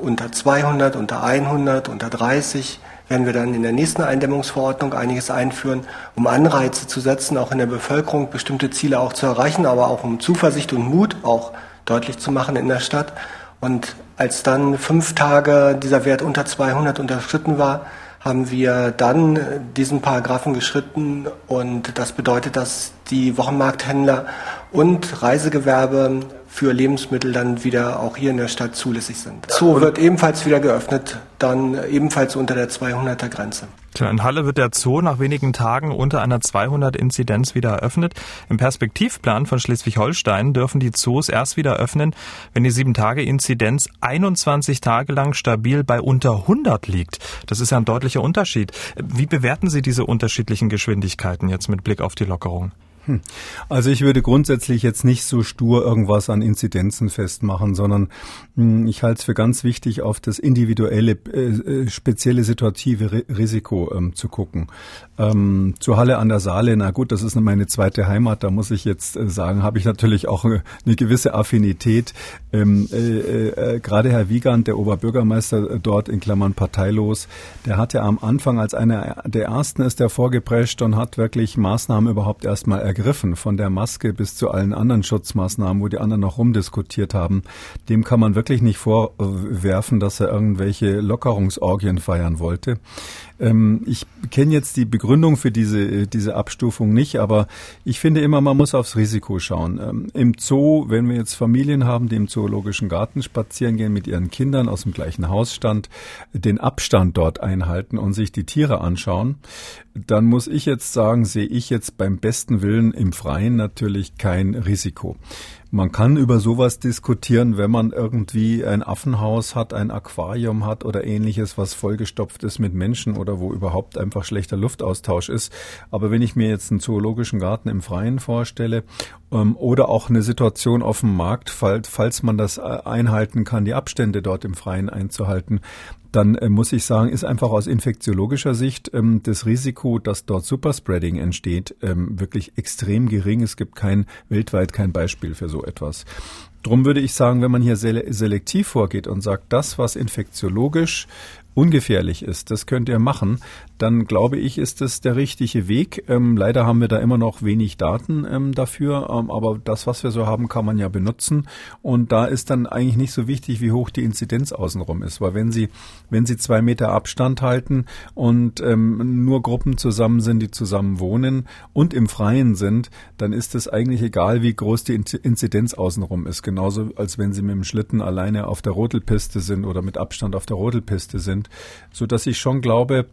unter 200, unter 100, unter 30 werden wir dann in der nächsten Eindämmungsverordnung einiges einführen, um Anreize zu setzen, auch in der Bevölkerung bestimmte Ziele auch zu erreichen, aber auch um Zuversicht und Mut auch deutlich zu machen in der Stadt. Und als dann fünf Tage dieser Wert unter 200 unterschritten war, haben wir dann diesen Paragraphen geschritten und das bedeutet, dass die Wochenmarkthändler und Reisegewerbe für Lebensmittel dann wieder auch hier in der Stadt zulässig sind. Zoo wird ebenfalls wieder geöffnet, dann ebenfalls unter der 200er Grenze. In Halle wird der Zoo nach wenigen Tagen unter einer 200-Inzidenz wieder eröffnet. Im Perspektivplan von Schleswig-Holstein dürfen die Zoos erst wieder öffnen, wenn die 7-Tage-Inzidenz 21 Tage lang stabil bei unter 100 liegt. Das ist ja ein deutlicher Unterschied. Wie bewerten Sie diese unterschiedlichen Geschwindigkeiten jetzt mit Blick auf die Lockerung? Hm. Also ich würde grundsätzlich jetzt nicht so stur irgendwas an Inzidenzen festmachen, sondern hm, ich halte es für ganz wichtig, auf das individuelle, äh, äh, spezielle situative Risiko ähm, zu gucken. Ähm, zur Halle an der Saale, na gut, das ist meine zweite Heimat, da muss ich jetzt äh, sagen, habe ich natürlich auch eine, gewisse Affinität. Ähm, äh, äh, Gerade Herr Wiegand, der Oberbürgermeister dort in Klammern parteilos, der hat ja am Anfang als einer der ersten ist der vorgeprescht und hat wirklich Maßnahmen überhaupt erstmal ergriffen ergriffen, von der Maske bis zu allen anderen Schutzmaßnahmen, wo die anderen noch rumdiskutiert haben, dem kann man wirklich nicht vorwerfen, dass er irgendwelche Lockerungsorgien feiern wollte. Ähm, ich kenne jetzt die Begründung für diese, diese Abstufung nicht, aber ich finde immer, man muss aufs Risiko schauen. Ähm, Im Zoo, wenn wir jetzt Familien haben, die im Zoologischen Garten spazieren gehen mit ihren Kindern aus dem gleichen Hausstand, den Abstand dort einhalten und sich die Tiere anschauen, dann muss ich jetzt sagen, sehe ich jetzt beim besten Willen Im Freien natürlich kein Risiko. Man kann über sowas diskutieren, wenn man irgendwie ein Affenhaus hat, ein Aquarium hat oder ähnliches, was vollgestopft ist mit Menschen oder wo überhaupt einfach schlechter Luftaustausch ist. Aber wenn ich mir jetzt einen zoologischen Garten im Freien vorstelle ähm, oder auch eine Situation auf dem Markt, falls, falls man das äh, einhalten kann, die Abstände dort im Freien einzuhalten, dann äh, muss ich sagen, ist einfach aus infektiologischer Sicht ähm, das Risiko, dass dort Superspreading entsteht, ähm, wirklich extrem gering. Es gibt kein weltweit kein Beispiel für so etwas. Drum würde ich sagen, wenn man hier selektiv vorgeht und sagt, das, was infektiologisch ungefährlich ist, das könnt ihr machen, dann glaube ich, ist es der richtige Weg. Ähm, leider haben wir da immer noch wenig Daten ähm, dafür, ähm, aber das, was wir so haben, kann man ja benutzen. Und da ist dann eigentlich nicht so wichtig, wie hoch die Inzidenz außenrum ist, weil wenn Sie, wenn Sie zwei Meter Abstand halten und ähm, nur Gruppen zusammen sind, die zusammen wohnen und im Freien sind, dann ist es eigentlich egal, wie groß die Inzidenz außenrum ist. Genauso als wenn Sie mit dem Schlitten alleine auf der Rodelpiste sind oder mit Abstand auf der Rodelpiste sind, so dass ich schon glaube,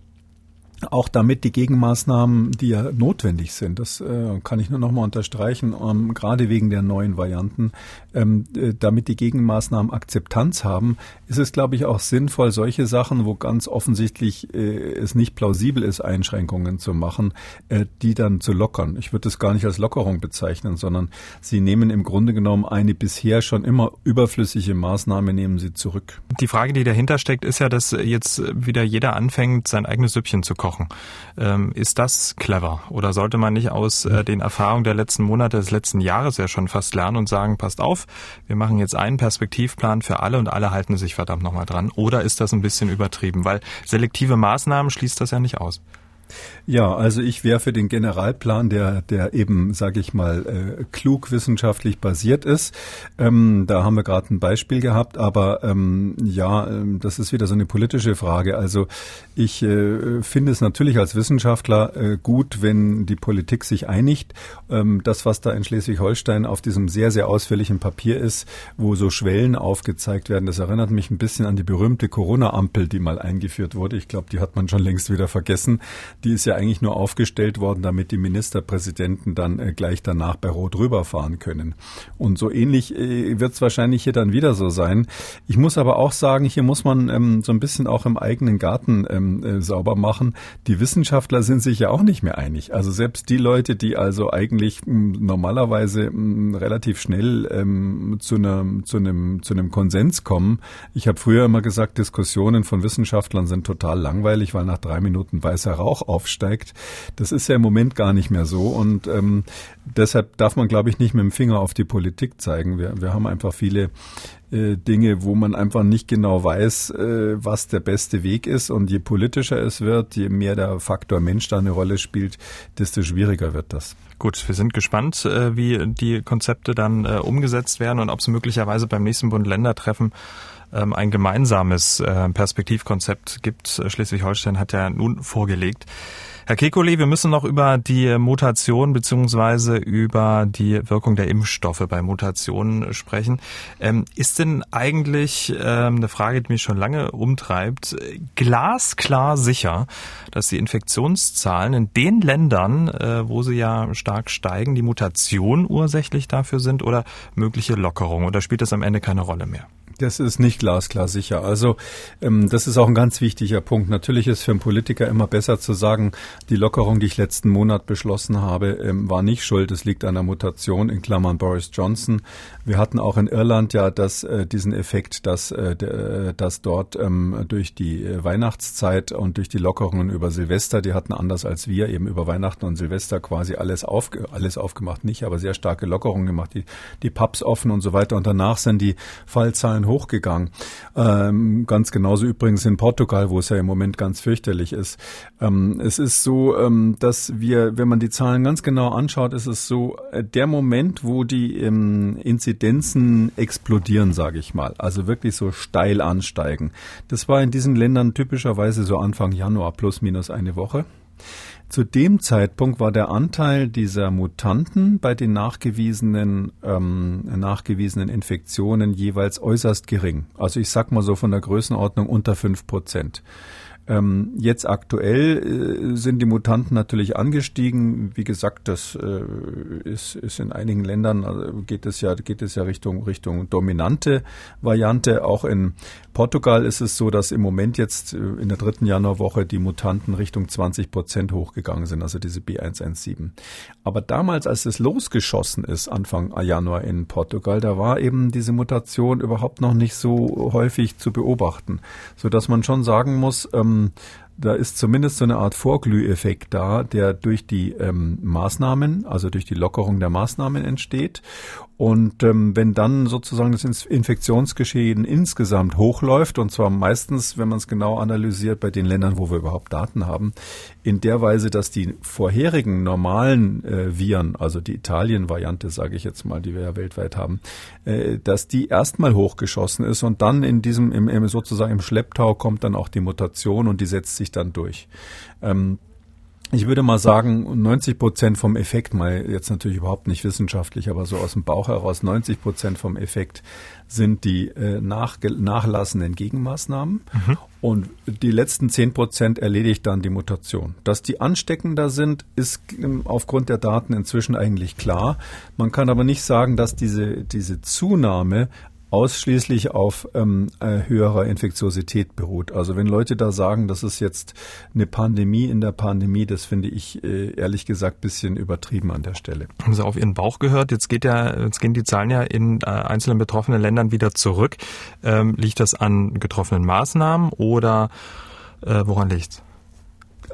auch damit die Gegenmaßnahmen, die ja notwendig sind, das äh, kann ich nur noch mal unterstreichen, ähm, gerade wegen der neuen Varianten, ähm, äh, damit die Gegenmaßnahmen Akzeptanz haben, ist es, glaube ich, auch sinnvoll, solche Sachen, wo ganz offensichtlich äh, es nicht plausibel ist, Einschränkungen zu machen, äh, die dann zu lockern. Ich würde es gar nicht als Lockerung bezeichnen, sondern sie nehmen im Grunde genommen eine bisher schon immer überflüssige Maßnahme, nehmen sie zurück. Die Frage, die dahinter steckt, ist ja, dass jetzt wieder jeder anfängt, sein eigenes Süppchen zu kochen kochen. Ähm, ist das clever? Oder sollte man nicht aus äh, den Erfahrungen der letzten Monate, des letzten Jahres ja schon fast lernen und sagen, passt auf, wir machen jetzt einen Perspektivplan für alle und alle halten sich verdammt nochmal dran? Oder ist das ein bisschen übertrieben? Weil selektive Maßnahmen schließt das ja nicht aus. Ja, also ich wäre für den Generalplan, der, der eben, sage ich mal, äh, klug wissenschaftlich basiert ist. Ähm, da haben wir gerade ein Beispiel gehabt, aber ähm, ja, ähm, das ist wieder so eine politische Frage. Also ich äh, finde es natürlich als Wissenschaftler äh, gut, wenn die Politik sich einigt. Ähm, das, was da in Schleswig-Holstein auf diesem sehr, sehr ausführlichen Papier ist, wo so Schwellen aufgezeigt werden, das erinnert mich ein bisschen an die berühmte Corona-Ampel, die mal eingeführt wurde. Ich glaube, die hat man schon längst wieder vergessen. Die ist ja eigentlich nur aufgestellt worden, damit die Ministerpräsidenten dann äh, gleich danach bei Rot rüberfahren können. Und so ähnlich äh, wird es wahrscheinlich hier dann wieder so sein. Ich muss aber auch sagen, hier muss man ähm, so ein bisschen auch im eigenen Garten ähm, äh, sauber machen. Die Wissenschaftler sind sich ja auch nicht mehr einig. Also selbst die Leute, die also eigentlich mh, normalerweise mh, relativ schnell ähm, zu, einem zu, einem, zu einem Konsens kommen. Ich habe früher immer gesagt, Diskussionen von Wissenschaftlern sind total langweilig, weil nach drei Minuten weißer Rauch aufsteigt. Das ist ja im Moment gar nicht mehr so und ähm, deshalb darf man, glaube ich, nicht mit dem Finger auf die Politik zeigen. Wir, wir haben einfach viele äh, Dinge, wo man einfach nicht genau weiß, äh, was der beste Weg ist. Und je politischer es wird, je mehr der Faktor Mensch da eine Rolle spielt, desto schwieriger wird das. Gut, wir sind gespannt, äh, wie die Konzepte dann umgesetzt werden und ob es möglicherweise beim nächsten Bund-Länder-Treffen ein gemeinsames äh, Perspektivkonzept gibt. Schleswig-Holstein hat ja nun vorgelegt. Herr Kekulé, wir müssen noch über die Mutation beziehungsweise über die Wirkung der Impfstoffe bei Mutationen sprechen. Ähm, ist denn eigentlich ähm, eine Frage, die mich schon lange umtreibt, glasklar sicher, dass die Infektionszahlen in den Ländern, äh, wo sie ja stark steigen, die Mutation ursächlich dafür sind oder mögliche Lockerungen? Oder spielt das am Ende keine Rolle mehr? Das ist nicht glasklar sicher. Also ähm, das ist auch ein ganz wichtiger Punkt. Natürlich ist für einen Politiker immer besser zu sagen, die Lockerung, die ich letzten Monat beschlossen habe, ähm, war nicht schuld. Es liegt an der Mutation in Klammern Boris Johnson. Wir hatten auch in Irland ja das, äh, diesen Effekt, dass, äh, de, dass dort ähm, durch die äh, Weihnachtszeit und durch die Lockerungen über Silvester, die hatten anders als wir eben über Weihnachten und Silvester quasi alles, auf, alles aufgemacht, nicht, aber sehr starke Lockerungen gemacht, die, die Pubs offen und so weiter. Und danach sind die Fallzahlen hochgegangen. Ähm, ganz genauso übrigens in Portugal, wo es ja im Moment ganz fürchterlich ist. Ähm, es ist so, ähm, dass wir, wenn man die Zahlen ganz genau anschaut, ist es so, äh, der Moment, wo die ähm, Inzidenzen explodieren, sage ich mal, also wirklich so steil ansteigen. Das war in diesen Ländern typischerweise so Anfang Januar plus minus eine Woche. Zu dem Zeitpunkt war der Anteil dieser Mutanten bei den nachgewiesenen, ähm, nachgewiesenen Infektionen jeweils äußerst gering. Also ich sag mal so von der Größenordnung unter fünf Prozent. Ähm, jetzt aktuell äh, sind die Mutanten natürlich angestiegen. Wie gesagt, das äh, ist, ist in einigen Ländern also geht es ja geht es ja Richtung Richtung dominante Variante. Auch in Portugal ist es so, dass im Moment jetzt äh, in der dritten Januarwoche die Mutanten Richtung 20 Prozent hochgegangen sind, also diese B117. Aber damals, als es losgeschossen ist, Anfang Januar in Portugal, da war eben diese Mutation überhaupt noch nicht so häufig zu beobachten, so dass man schon sagen muss, ähm, da ist zumindest so eine Art Vorglüheffekt da, der durch die ähm, Maßnahmen, also durch die Lockerung der Maßnahmen entsteht. Und ähm, wenn dann sozusagen das Infektionsgeschehen insgesamt hochläuft, und zwar meistens, wenn man es genau analysiert, bei den Ländern, wo wir überhaupt Daten haben, in der Weise, dass die vorherigen normalen äh, Viren, also die Italien-Variante, sage ich jetzt mal, die wir ja weltweit haben, äh, dass die erstmal hochgeschossen ist und dann in diesem, im, im, sozusagen im Schlepptau kommt dann auch die Mutation und die setzt sich dann durch. Ähm, ich würde mal sagen, 90 Prozent vom Effekt, mal jetzt natürlich überhaupt nicht wissenschaftlich, aber so aus dem Bauch heraus, 90 Prozent vom Effekt sind die äh, nach, nachlassenden Gegenmaßnahmen. Mhm. Und die letzten 10 Prozent erledigt dann die Mutation. Dass die ansteckender sind, ist ähm, aufgrund der Daten inzwischen eigentlich klar. Man kann aber nicht sagen, dass diese, diese Zunahme ausschließlich auf ähm, äh, höherer Infektiosität beruht. Also wenn Leute da sagen, das ist jetzt eine Pandemie in der Pandemie, das finde ich äh, ehrlich gesagt bisschen übertrieben an der Stelle. Haben Sie auf Ihren Bauch gehört? Jetzt geht ja, jetzt gehen die Zahlen ja in äh, einzelnen betroffenen Ländern wieder zurück. Ähm, liegt das an getroffenen Maßnahmen oder äh, woran liegt's?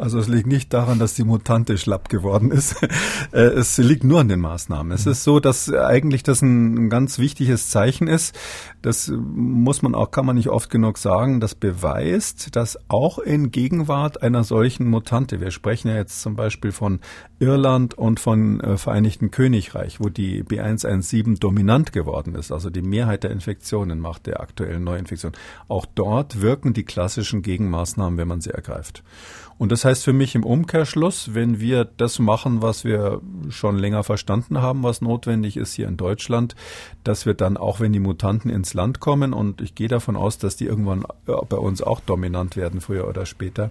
Also es liegt nicht daran, dass die Mutante schlapp geworden ist. Äh, es liegt nur an den Maßnahmen. Es ist so, dass eigentlich das ein ganz wichtiges Zeichen ist. Das muss man auch, kann man nicht oft genug sagen. Das beweist, dass auch in Gegenwart einer solchen Mutante, wir sprechen ja jetzt zum Beispiel von Irland und von äh, Vereinigten Königreich, wo die B117 dominant geworden ist, also die Mehrheit der Infektionen macht der aktuellen Neuinfektion. Auch dort wirken die klassischen Gegenmaßnahmen, wenn man sie ergreift. Und das heißt für mich im Umkehrschluss, wenn wir das machen, was wir schon länger verstanden haben, was notwendig ist hier in Deutschland, dass wir dann auch, wenn die Mutanten ins Land kommen, und ich gehe davon aus, dass die irgendwann äh, bei uns auch dominant werden, früher oder später,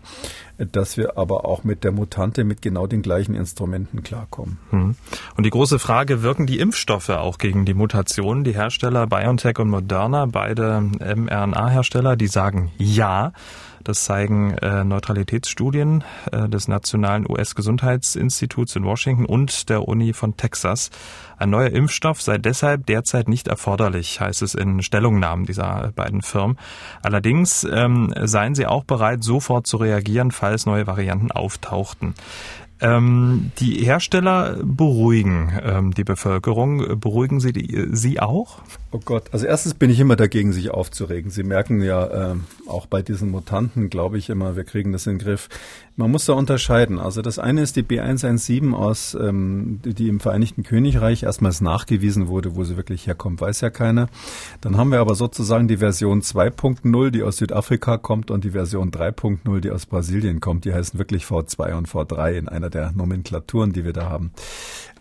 dass wir aber auch mit der Mutante mit genau den gleichen Instrumenten klarkommen. Hm. Und die große Frage, wirken die Impfstoffe auch gegen die Mutationen? Die Hersteller BioNTech und Moderna, beide mRNA-Hersteller, die sagen ja. Das zeigen äh, Neutralitätsstudien äh, des Nationalen US-Gesundheitsinstituts in Washington und der Uni von Texas. Ein neuer Impfstoff sei deshalb derzeit nicht erforderlich, heißt es in Stellungnahmen dieser beiden Firmen. Allerdings ähm, seien sie auch bereit, sofort zu reagieren, falls neue Varianten auftauchten. Ähm, die Hersteller beruhigen ähm, die Bevölkerung. Beruhigen Sie die, Sie auch? Oh Gott, also erstens bin ich immer dagegen, sich aufzuregen. Sie merken ja ähm, auch bei diesen Mutanten, glaube ich immer, wir kriegen das in den Griff. Man muss da unterscheiden. Also das eine ist die B117 aus, ähm, die im Vereinigten Königreich erstmals nachgewiesen wurde, wo sie wirklich herkommt, weiß ja keiner. Dann haben wir aber sozusagen die Version 2.0, die aus Südafrika kommt und die Version 3.0, die aus Brasilien kommt. Die heißen wirklich V2 und V3 in einer der Nomenklaturen, die wir da haben.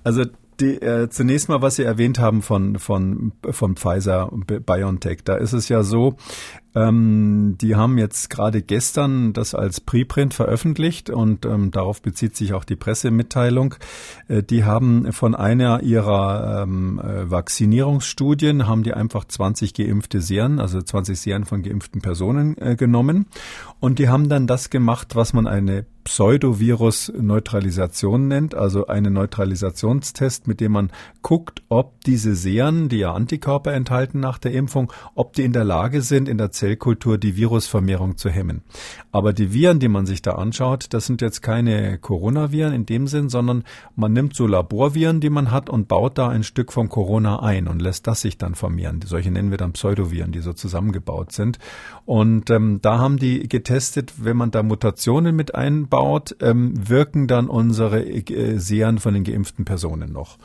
Also die, äh, zunächst mal, was Sie erwähnt haben von, von, von Pfizer BioNTech. Da ist es ja so, ähm, die haben jetzt gerade gestern das als Preprint veröffentlicht und ähm, darauf bezieht sich auch die Pressemitteilung. Äh, die haben von einer ihrer ähm, äh, Vaccinierungsstudien haben die einfach 20 geimpfte Serien, also 20 Serien von geimpften Personen äh, genommen und die haben dann das gemacht, was man eine Pseudovirus-Neutralisation nennt, also einen Neutralisationstest, mit dem man guckt, ob diese Serien, die ja Antikörper enthalten nach der Impfung, ob die in der Lage sind, in der Zellkultur die Virusvermehrung zu hemmen. Aber die Viren, die man sich da anschaut, das sind jetzt keine Coronaviren in dem Sinn, sondern man nimmt so Laborviren, die man hat und baut da ein Stück vom Corona ein und lässt das sich dann vermehren. Solche nennen wir dann Pseudoviren, die so zusammengebaut sind. Und ähm, da haben die getestet, wenn man da Mutationen mit einbaut, ähm, wirken dann unsere äh, Serien von den geimpften Personen noch.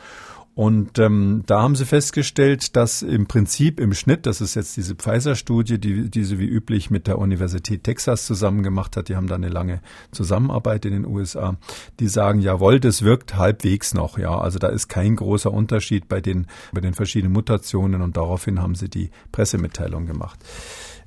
Und ähm, da haben sie festgestellt, dass im Prinzip im Schnitt, das ist jetzt diese Pfizer-Studie, die, die sie wie üblich mit der Universität Texas zusammen gemacht hat, die haben da eine lange Zusammenarbeit in den USA, die sagen, jawohl, das wirkt halbwegs noch, ja. Also da ist kein großer Unterschied bei den, bei den verschiedenen Mutationen und daraufhin haben sie die Pressemitteilung gemacht.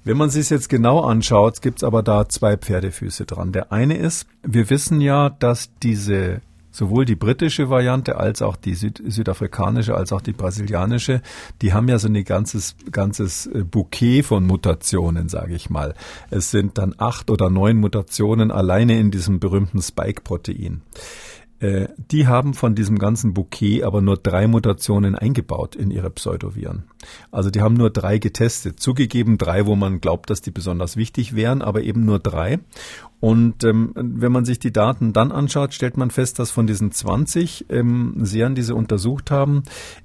Wenn man sich jetzt genau anschaut, gibt's aber da zwei Pferdefüße dran. Der eine ist, wir wissen ja, dass diese sowohl die britische Variante als auch die Süd südafrikanische als auch die brasilianische, die haben ja so ein ganzes ganzes äh, Bouquet von Mutationen, sage ich mal. Es sind dann acht oder neun Mutationen alleine in diesem berühmten Spike-Protein. Äh, die haben von diesem ganzen Bouquet aber nur drei Mutationen eingebaut in ihre Pseudoviren. Also die haben nur drei getestet. Zugegeben drei, wo man glaubt, dass die besonders wichtig wären, aber eben nur drei. Und ähm, wenn man sich die Daten dann anschaut, stellt man fest, dass von diesen 20 ähm, Serien, die sie untersucht haben,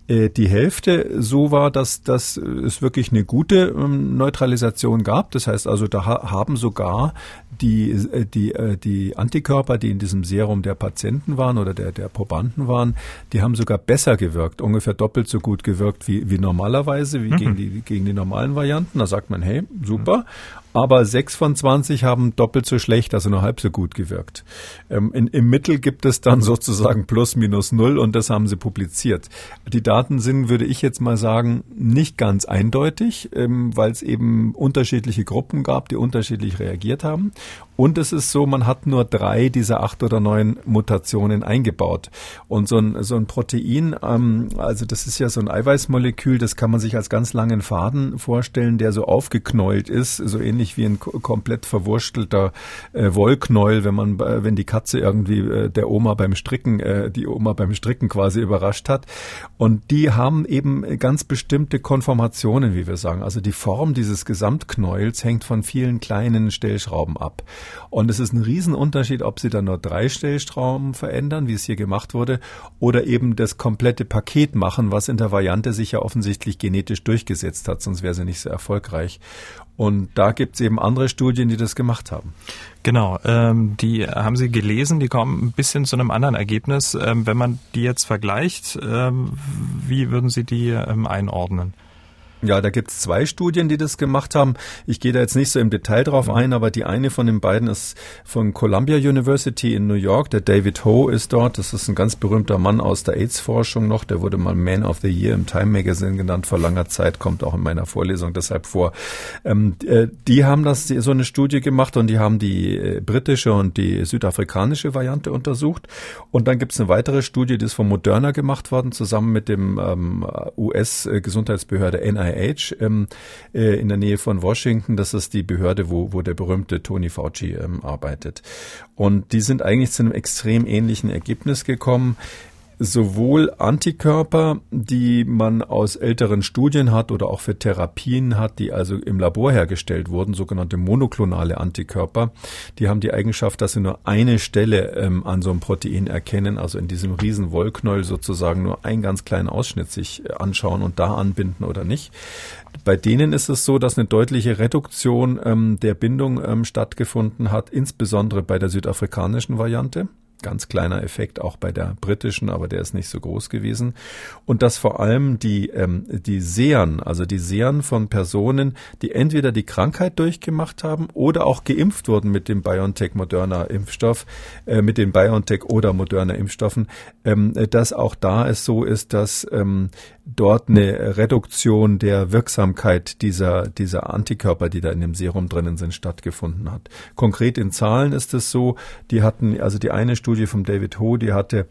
äh, die Hälfte so war, dass, dass es wirklich eine gute ähm, Neutralisation gab. Das heißt also, da ha haben sogar die, äh, die, äh, die Antikörper, die in diesem Serum der Patienten waren oder der, der Probanden waren, die haben sogar besser gewirkt, ungefähr doppelt so gut gewirkt wie, wie normalerweise, wie mhm. gegen, die, gegen die normalen Varianten. Da sagt man, hey, super aber sechs von zwanzig haben doppelt so schlecht, also nur halb so gut gewirkt. Ähm, in, Im Mittel gibt es dann sozusagen plus minus null und das haben sie publiziert. Die Daten sind, würde ich jetzt mal sagen, nicht ganz eindeutig, ähm, weil es eben unterschiedliche Gruppen gab, die unterschiedlich reagiert haben. Und es ist so, man hat nur drei dieser acht oder neun Mutationen eingebaut. Und so ein, so ein Protein, ähm, also das ist ja so ein Eiweißmolekül, das kann man sich als ganz langen Faden vorstellen, der so aufgeknäult ist, so ähnlich wie ein komplett verwurstelter äh, Wollknäuel, wenn man, äh, wenn die Katze irgendwie äh, der Oma beim Stricken, äh, die Oma beim Stricken quasi überrascht hat. Und die haben eben ganz bestimmte Konformationen, wie wir sagen. Also die Form dieses Gesamtknäuels hängt von vielen kleinen Stellschrauben ab. Und es ist ein Riesenunterschied, ob sie dann nur drei Stellstrauben verändern, wie es hier gemacht wurde, oder eben das komplette Paket machen, was in der Variante sich ja offensichtlich genetisch durchgesetzt hat, sonst wäre sie nicht so erfolgreich. Und da gibt es eben andere Studien, die das gemacht haben. Genau, ähm, die haben Sie gelesen, die kommen ein bisschen zu einem anderen Ergebnis. Ähm, wenn man die jetzt vergleicht, ähm, wie würden Sie die ähm, einordnen? Ja, da gibt's zwei Studien, die das gemacht haben. Ich gehe da jetzt nicht so im Detail drauf mhm. ein, aber die eine von den beiden ist von Columbia University in New York. Der David Ho ist dort. Das ist ein ganz berühmter Mann aus der AIDS-Forschung noch. Der wurde mal Man of the Year im Time Magazine genannt vor langer Zeit, kommt auch in meiner Vorlesung deshalb vor. Ähm, äh, die haben das so eine Studie gemacht und die haben die äh, britische und die südafrikanische Variante untersucht. Und dann gibt's eine weitere Studie, die ist von Moderna gemacht worden, zusammen mit dem ähm, US-Gesundheitsbehörde NIH NIH ähm, äh, in der Nähe von Washington. Das ist die Behörde, wo, wo der berühmte Tony Fauci ähm, arbeitet. Und die sind eigentlich zu einem extrem ähnlichen Ergebnis gekommen sowohl Antikörper, die man aus älteren Studien hat oder auch für Therapien hat, die also im Labor hergestellt wurden, sogenannte monoklonale Antikörper, die haben die Eigenschaft, dass sie nur eine Stelle ähm, an so einem Protein erkennen, also in diesem riesen Wollknäuel sozusagen nur einen ganz kleinen Ausschnitt sich äh, anschauen und da anbinden oder nicht. Bei denen ist es so, dass eine deutliche Reduktion ähm, der Bindung ähm, stattgefunden hat, insbesondere bei der südafrikanischen Variante ganz kleiner Effekt auch bei der britischen, aber der ist nicht so groß gewesen. Und dass vor allem die, ähm, die Sehern, also die Sehern von Personen, die entweder die Krankheit durchgemacht haben oder auch geimpft wurden mit dem BioNTech Moderna Impfstoff, äh, mit den BioNTech oder Moderna Impfstoffen, ähm, dass auch da es so ist, dass ähm, dort eine Reduktion der Wirksamkeit dieser, dieser Antikörper, die da in dem Serum drinnen sind, stattgefunden hat. Konkret in Zahlen ist es so, die hatten, also die eine Studie vom David Ho, die hatte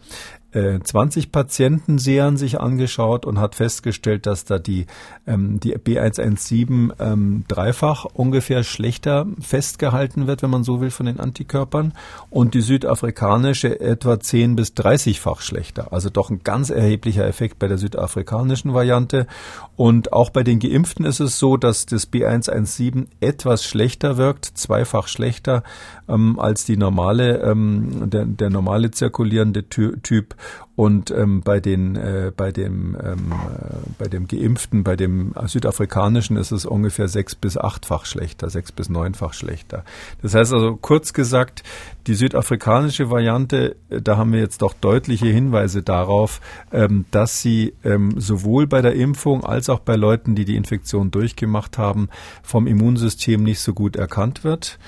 20 äh, Patienten Sehern sich angeschaut und hat festgestellt, dass da die, ähm, die B117 ähm, dreifach ungefähr schlechter festgehalten wird, wenn man so will, von den Antikörpern und die südafrikanische etwa 10 bis 30-fach schlechter. Also doch ein ganz erheblicher Effekt bei der südafrikanischen Variante. Und auch bei den Geimpften ist es so, dass das B117 etwas schlechter wirkt, zweifach schlechter ähm, als die normale, ähm, der, der normale zirkulierende Typ Und ähm, bei den äh, bei dem ähm, äh, bei dem Geimpften, bei dem südafrikanischen ist es ungefähr sechs bis achtfach schlechter, sechs bis neunfach schlechter. Das heißt also kurz gesagt, die südafrikanische Variante, äh, da haben wir jetzt doch deutliche Hinweise darauf, ähm, dass sie ähm, sowohl bei der Impfung als auch bei Leuten, die die Infektion durchgemacht haben, vom Immunsystem nicht so gut erkannt wird.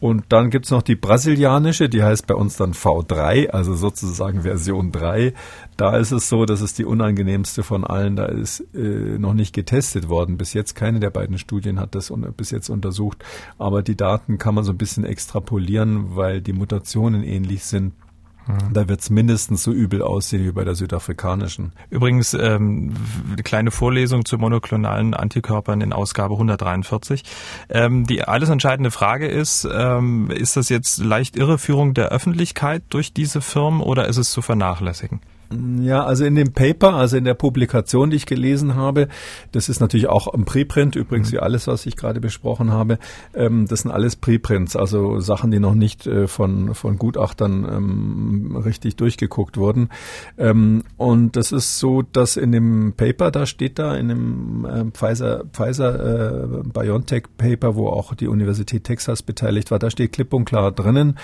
Und dann gibt's noch die brasilianische, die heißt bei uns dann V3, also sozusagen Version 3. Da ist es so, dass es die unangenehmste von allen, da ist äh, noch nicht getestet worden. Bis jetzt keine der beiden Studien hat das bis jetzt untersucht. Aber die Daten kann man so ein bisschen extrapolieren, weil die Mutationen ähnlich sind. Mhm. Da wird es mindestens so übel aussehen wie bei der südafrikanischen. Übrigens, ähm, eine kleine Vorlesung zu monoklonalen Antikörpern in Ausgabe 143. Ähm, die alles entscheidende Frage ist, ähm, ist das jetzt leicht Irreführung der Öffentlichkeit durch diese Firmen oder ist es zu vernachlässigen? Ja, also in dem Paper, also in der Publikation, die ich gelesen habe, das ist natürlich auch ein Preprint, übrigens mhm. wie alles, was ich gerade besprochen habe, ähm, das sind alles Preprints, also Sachen, die noch nicht äh, von, von Gutachtern ähm, richtig durchgeguckt wurden. Ähm, und das ist so, dass in dem Paper, da steht da, in dem äh, Pfizer, Pfizer äh, BioNTech Paper, wo auch die Universität Texas beteiligt war, da steht klipp und klar drinnen,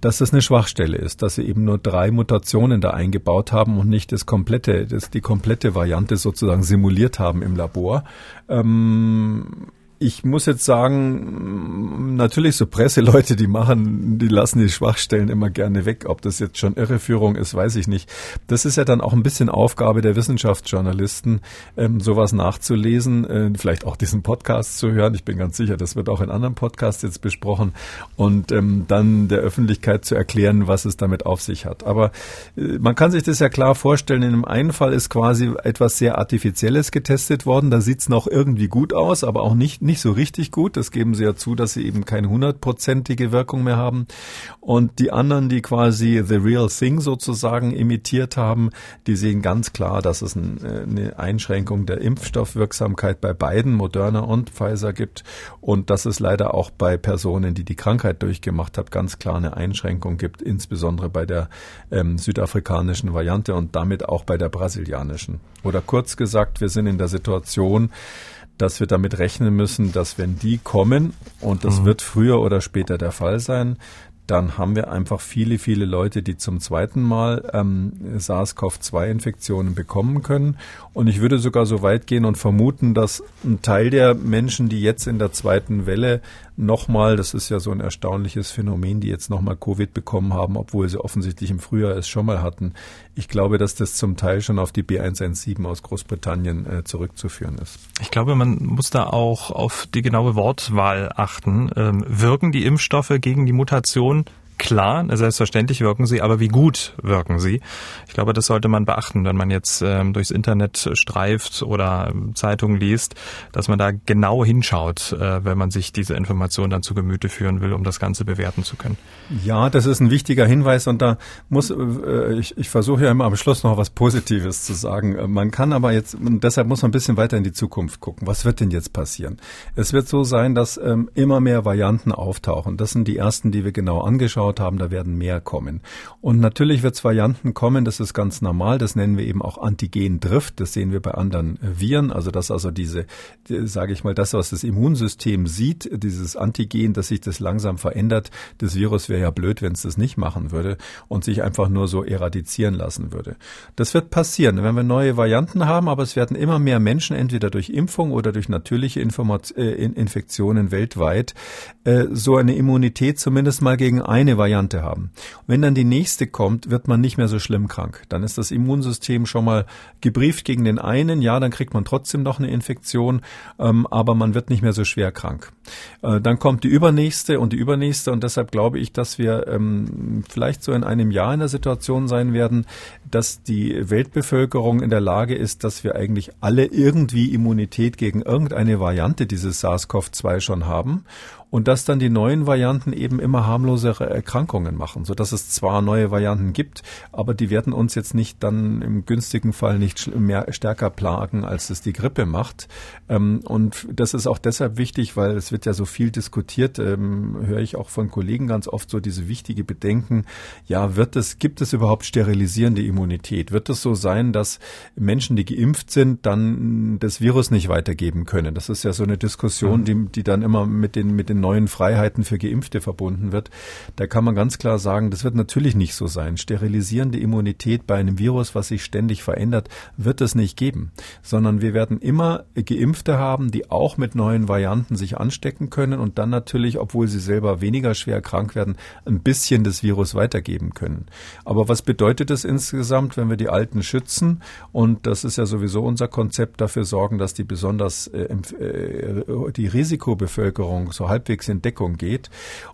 dass das eine Schwachstelle ist, dass sie eben nur drei Mutationen da eingebaut haben haben und nicht das komplette, das, die komplette Variante sozusagen simuliert haben im Labor. Ähm, ich muss jetzt sagen, natürlich so Presseleute, die machen, die lassen die Schwachstellen immer gerne weg. Ob das jetzt schon Irreführung ist, weiß ich nicht. Das ist ja dann auch ein bisschen Aufgabe der Wissenschaftsjournalisten, ähm, sowas nachzulesen, äh, vielleicht auch diesen Podcast zu hören. Ich bin ganz sicher, das wird auch in anderen Podcasts jetzt besprochen und ähm, dann der Öffentlichkeit zu erklären, was es damit auf sich hat. Aber äh, man kann sich das ja klar vorstellen. In dem einen Fall ist quasi etwas sehr Artifizielles getestet worden. Da sieht's noch irgendwie gut aus, aber auch nicht nicht so richtig gut. Das geben sie ja zu, dass sie eben keine hundertprozentige Wirkung mehr haben. Und die anderen, die quasi The Real Thing sozusagen imitiert haben, die sehen ganz klar, dass es eine Einschränkung der Impfstoffwirksamkeit bei beiden, Moderna und Pfizer gibt und dass es leider auch bei Personen, die die Krankheit durchgemacht haben, ganz klar eine Einschränkung gibt, insbesondere bei der ähm, südafrikanischen Variante und damit auch bei der brasilianischen. Oder kurz gesagt, wir sind in der Situation, dass wir damit rechnen müssen, dass wenn die kommen, und das mhm. wird früher oder später der Fall sein, dann haben wir einfach viele, viele Leute, die zum zweiten Mal ähm, SARS-CoV-2-Infektionen bekommen können. Und ich würde sogar so weit gehen und vermuten, dass ein Teil der Menschen, die jetzt in der zweiten Welle nochmal, das ist ja so ein erstaunliches Phänomen, die jetzt nochmal Covid bekommen haben, obwohl sie offensichtlich im Frühjahr es schon mal hatten. Ich glaube, dass das zum Teil schon auf die B117 aus Großbritannien äh, zurückzuführen ist. Ich glaube, man muss da auch auf die genaue Wortwahl achten. Ähm, wirken die Impfstoffe gegen die Mutation klar, selbstverständlich wirken sie, aber wie gut wirken sie? Ich glaube, das sollte man beachten, wenn man jetzt ähm, durchs Internet streift oder ähm, Zeitungen liest, dass man da genau hinschaut, äh, wenn man sich diese Information dann zu Gemüte führen will, um das Ganze bewerten zu können. Ja, das ist ein wichtiger Hinweis und da muss äh, ich, ich versuche ja immer am Schluss noch was Positives zu sagen. Äh, man kann aber jetzt, und deshalb muss man ein bisschen weiter in die Zukunft gucken. Was wird denn jetzt passieren? Es wird so sein, dass ähm, immer mehr Varianten auftauchen. Das sind die ersten, die wir genau angeschaut angeschaut haben, da werden mehr kommen. Und natürlich wird es Varianten kommen, das ist ganz normal, das nennen wir eben auch Antigen-Drift, das sehen wir bei anderen Viren, also dass also diese, die, sage ich mal, das, was das Immunsystem sieht, dieses Antigen, dass sich das langsam verändert, das Virus wäre ja blöd, wenn es das nicht machen würde und sich einfach nur so eradizieren lassen würde. Das wird passieren, wenn wir neue Varianten haben, aber es werden immer mehr Menschen entweder durch Impfung oder durch natürliche Informat äh, Infektionen weltweit äh, so eine Immunität zumindest mal gegen eine Variante haben. Und wenn dann die nächste kommt, wird man nicht mehr so schlimm krank. Dann ist das Immunsystem schon mal gebrieft gegen den einen. Ja, dann kriegt man trotzdem noch eine Infektion, ähm, aber man wird nicht mehr so schwer krank. Äh, dann kommt die übernächste und die übernächste und deshalb glaube ich, dass wir ähm, vielleicht so in einem Jahr in der Situation sein werden, dass die Weltbevölkerung in der Lage ist, dass wir eigentlich alle irgendwie Immunität gegen irgendeine Variante dieses SARS-CoV-2 schon haben und dass dann die neuen Varianten eben immer harmlosere Erkrankungen machen, so dass es zwar neue Varianten gibt, aber die werden uns jetzt nicht dann im günstigen Fall nicht mehr stärker plagen, als es die Grippe macht. Ähm, und das ist auch deshalb wichtig, weil es wird ja so viel diskutiert, ähm, höre ich auch von Kollegen ganz oft so diese wichtige Bedenken, ja, wird es, gibt es überhaupt sterilisierende Immunität? Wird es so sein, dass Menschen, die geimpft sind, dann das Virus nicht weitergeben können? Das ist ja so eine Diskussion, mhm. die, die dann immer mit den, mit den neuen Freiheiten für Geimpfte verbunden wird. Da kann man ganz klar sagen, das wird natürlich nicht so sein. Sterilisierende Immunität bei einem Virus, was sich ständig verändert, wird es nicht geben, sondern wir werden immer Geimpfte haben, die auch mit neuen Varianten sich anstecken können und dann natürlich, obwohl sie selber weniger schwer krank werden, ein bisschen das Virus weitergeben können. Aber was bedeutet es insgesamt, wenn wir die Alten schützen? Und das ist ja sowieso unser Konzept, dafür sorgen, dass die besonders äh, äh, die Risikobevölkerung so halbwegs in Deckung geht.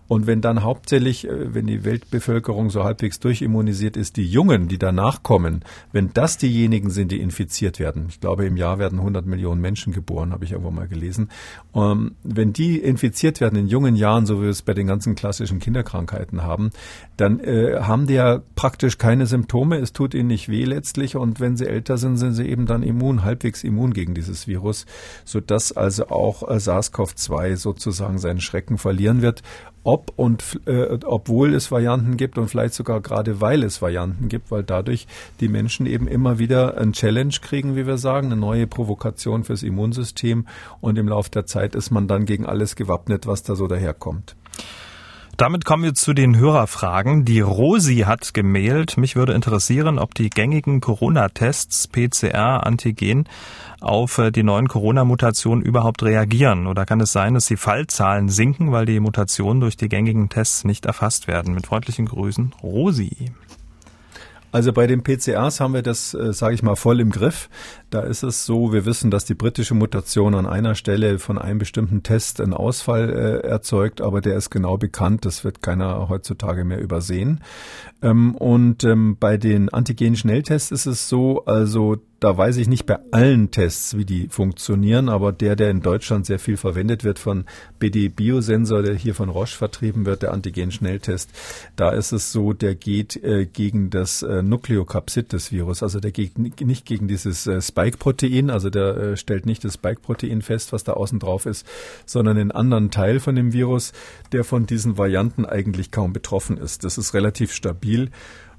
Und wenn dann hauptsächlich, äh, wenn die Weltbevölkerung so halbwegs durchimmunisiert ist, die Jungen, die danach kommen, wenn das diejenigen sind, die infiziert werden, ich glaube im Jahr werden 100 Millionen Menschen geboren, habe ich irgendwo mal gelesen, ähm, wenn die infiziert werden in jungen Jahren, so wie wir es bei den ganzen klassischen Kinderkrankheiten haben, dann äh, haben die ja praktisch keine Symptome, es tut ihnen nicht weh letztlich und wenn sie älter sind, sind sie eben dann immun, halbwegs immun gegen dieses Virus, sodass also auch äh, SARS-CoV-2 sozusagen seinen Schrecken verlieren wird ob und äh, obwohl es Varianten gibt und vielleicht sogar gerade weil es Varianten gibt, weil dadurch die Menschen eben immer wieder ein Challenge kriegen, wie wir sagen, eine neue Provokation fürs Immunsystem und im Laufe der Zeit ist man dann gegen alles gewappnet, was da so daherkommt. Damit kommen wir zu den Hörerfragen. Die Rosi hat gemailt. Mich würde interessieren, ob die gängigen Corona-Tests, PCR, Antigen, auf äh, die neuen Corona-Mutationen überhaupt reagieren. Oder kann es sein, dass die Fallzahlen sinken, weil die Mutationen durch die gängigen Tests nicht erfasst werden? Mit freundlichen Grüßen, Rosi. Also bei den PCRs haben wir das, äh, sage ich mal, voll im Griff. Da ist es so, wir wissen, dass die britische Mutation an einer Stelle von einem bestimmten Test einen Ausfall äh, erzeugt, aber der ist genau bekannt. Das wird keiner heutzutage mehr übersehen. Ähm, und ähm, bei den Antigen-Schnelltests ist es so, also da weiß ich nicht bei allen Tests, wie die funktionieren, aber der, der in Deutschland sehr viel verwendet wird von BD Biosensor, der hier von Roche vertrieben wird, der Antigen-Schnelltest, da ist es so, der geht äh, gegen das äh, Nukleokapsid des Virus, also der geht nicht gegen dieses äh, Spike-Protein, also der äh, stellt nicht das Spike-Protein fest, was da außen drauf ist, sondern einen anderen Teil von dem Virus, der von diesen Varianten eigentlich kaum betroffen ist. Das ist relativ stabil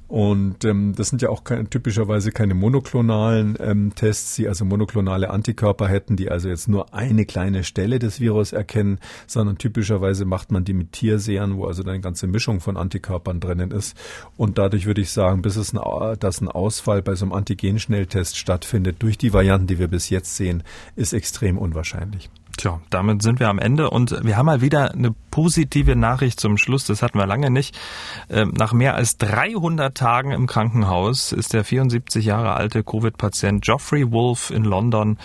und ähm, das sind ja auch keine, typischerweise keine monoklonalen ähm, Tests, die also monoklonale Antikörper hätten, die also jetzt nur eine kleine Stelle des Virus erkennen, sondern typischerweise macht man die mit Tiersehern, wo also eine ganze Mischung von Antikörpern drinnen ist. Und dadurch würde ich sagen, bis es ein, dass ein Ausfall bei so einem Antigenschnelltest stattfindet durch die Varianten, die wir bis jetzt sehen, ist extrem unwahrscheinlich. Tja, damit sind wir am Ende und wir haben mal wieder eine positive Nachricht zum Schluss. Das hatten wir lange nicht. Ähm, nach mehr als 300 Tagen im Krankenhaus ist der 74 Jahre alte Covid-Patient Geoffrey Wolf in London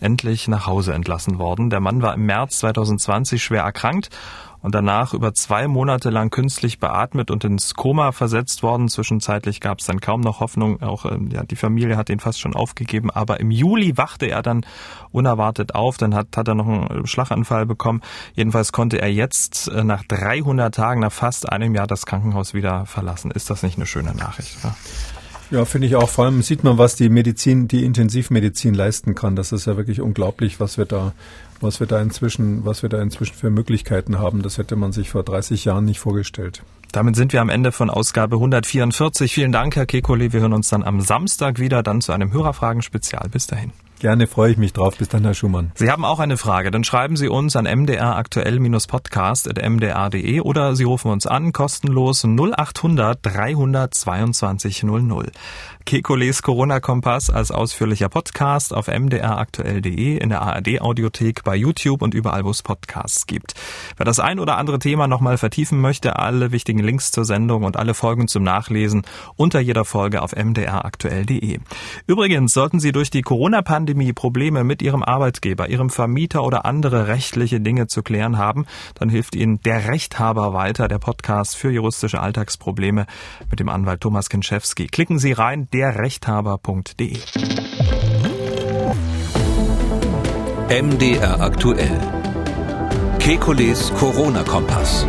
endlich nach Hause entlassen worden. Der Mann war im März 2020 schwer erkrankt und danach über zwei Monate lang künstlich beatmet und ins Koma versetzt worden. Zwischenzeitlich gab es dann kaum noch Hoffnung. Auch ähm, ja, die Familie hat ihn fast schon aufgegeben. Aber im Juli wachte er dann unerwartet auf. Dann hat, hat er noch einen Schlaganfall bekommen. Jedenfalls konnte er jetzt äh, nach 300 Tagen, nach fast einem Jahr das Krankenhaus wieder verlassen. Ist das nicht eine schöne Nachricht? Oder? Ja, finde ich auch. Vor allem sieht man, was die Medizin, die Intensivmedizin leisten kann. Das ist ja wirklich unglaublich, was wir da was wir da inzwischen, was wir da inzwischen für Möglichkeiten haben. Das hätte man sich vor 30 Jahren nicht vorgestellt. Damit sind wir am Ende von Ausgabe 144. Vielen Dank, Herr Kekulé. Wir hören uns dann am Samstag wieder, dann zu einem Hörerfragen-Spezial. Bis dahin. Gerne, freue ich mich drauf. Bis dann, Herr Schumann. Sie haben auch eine Frage, dann schreiben Sie uns an mdraktuell-podcast.mdr.de oder Sie rufen uns an, kostenlos 0800 322 00. Kekules Corona-Kompass als ausführlicher Podcast auf mdraktuell.de, in der ARD-Audiothek, bei YouTube und überall, wo es Podcasts gibt. Wer das ein oder andere Thema nochmal vertiefen möchte, alle wichtigen Links zur Sendung und alle Folgen zum Nachlesen unter jeder Folge auf mdraktuell.de. Übrigens sollten Sie durch die Corona-Pandemie Probleme mit Ihrem Arbeitgeber, Ihrem Vermieter oder andere rechtliche Dinge zu klären haben, dann hilft Ihnen der Rechthaber weiter, der Podcast für juristische Alltagsprobleme mit dem Anwalt Thomas Kinschewski. Klicken Sie rein, derrechthaber.de. MDR aktuell. Kekules Corona-Kompass.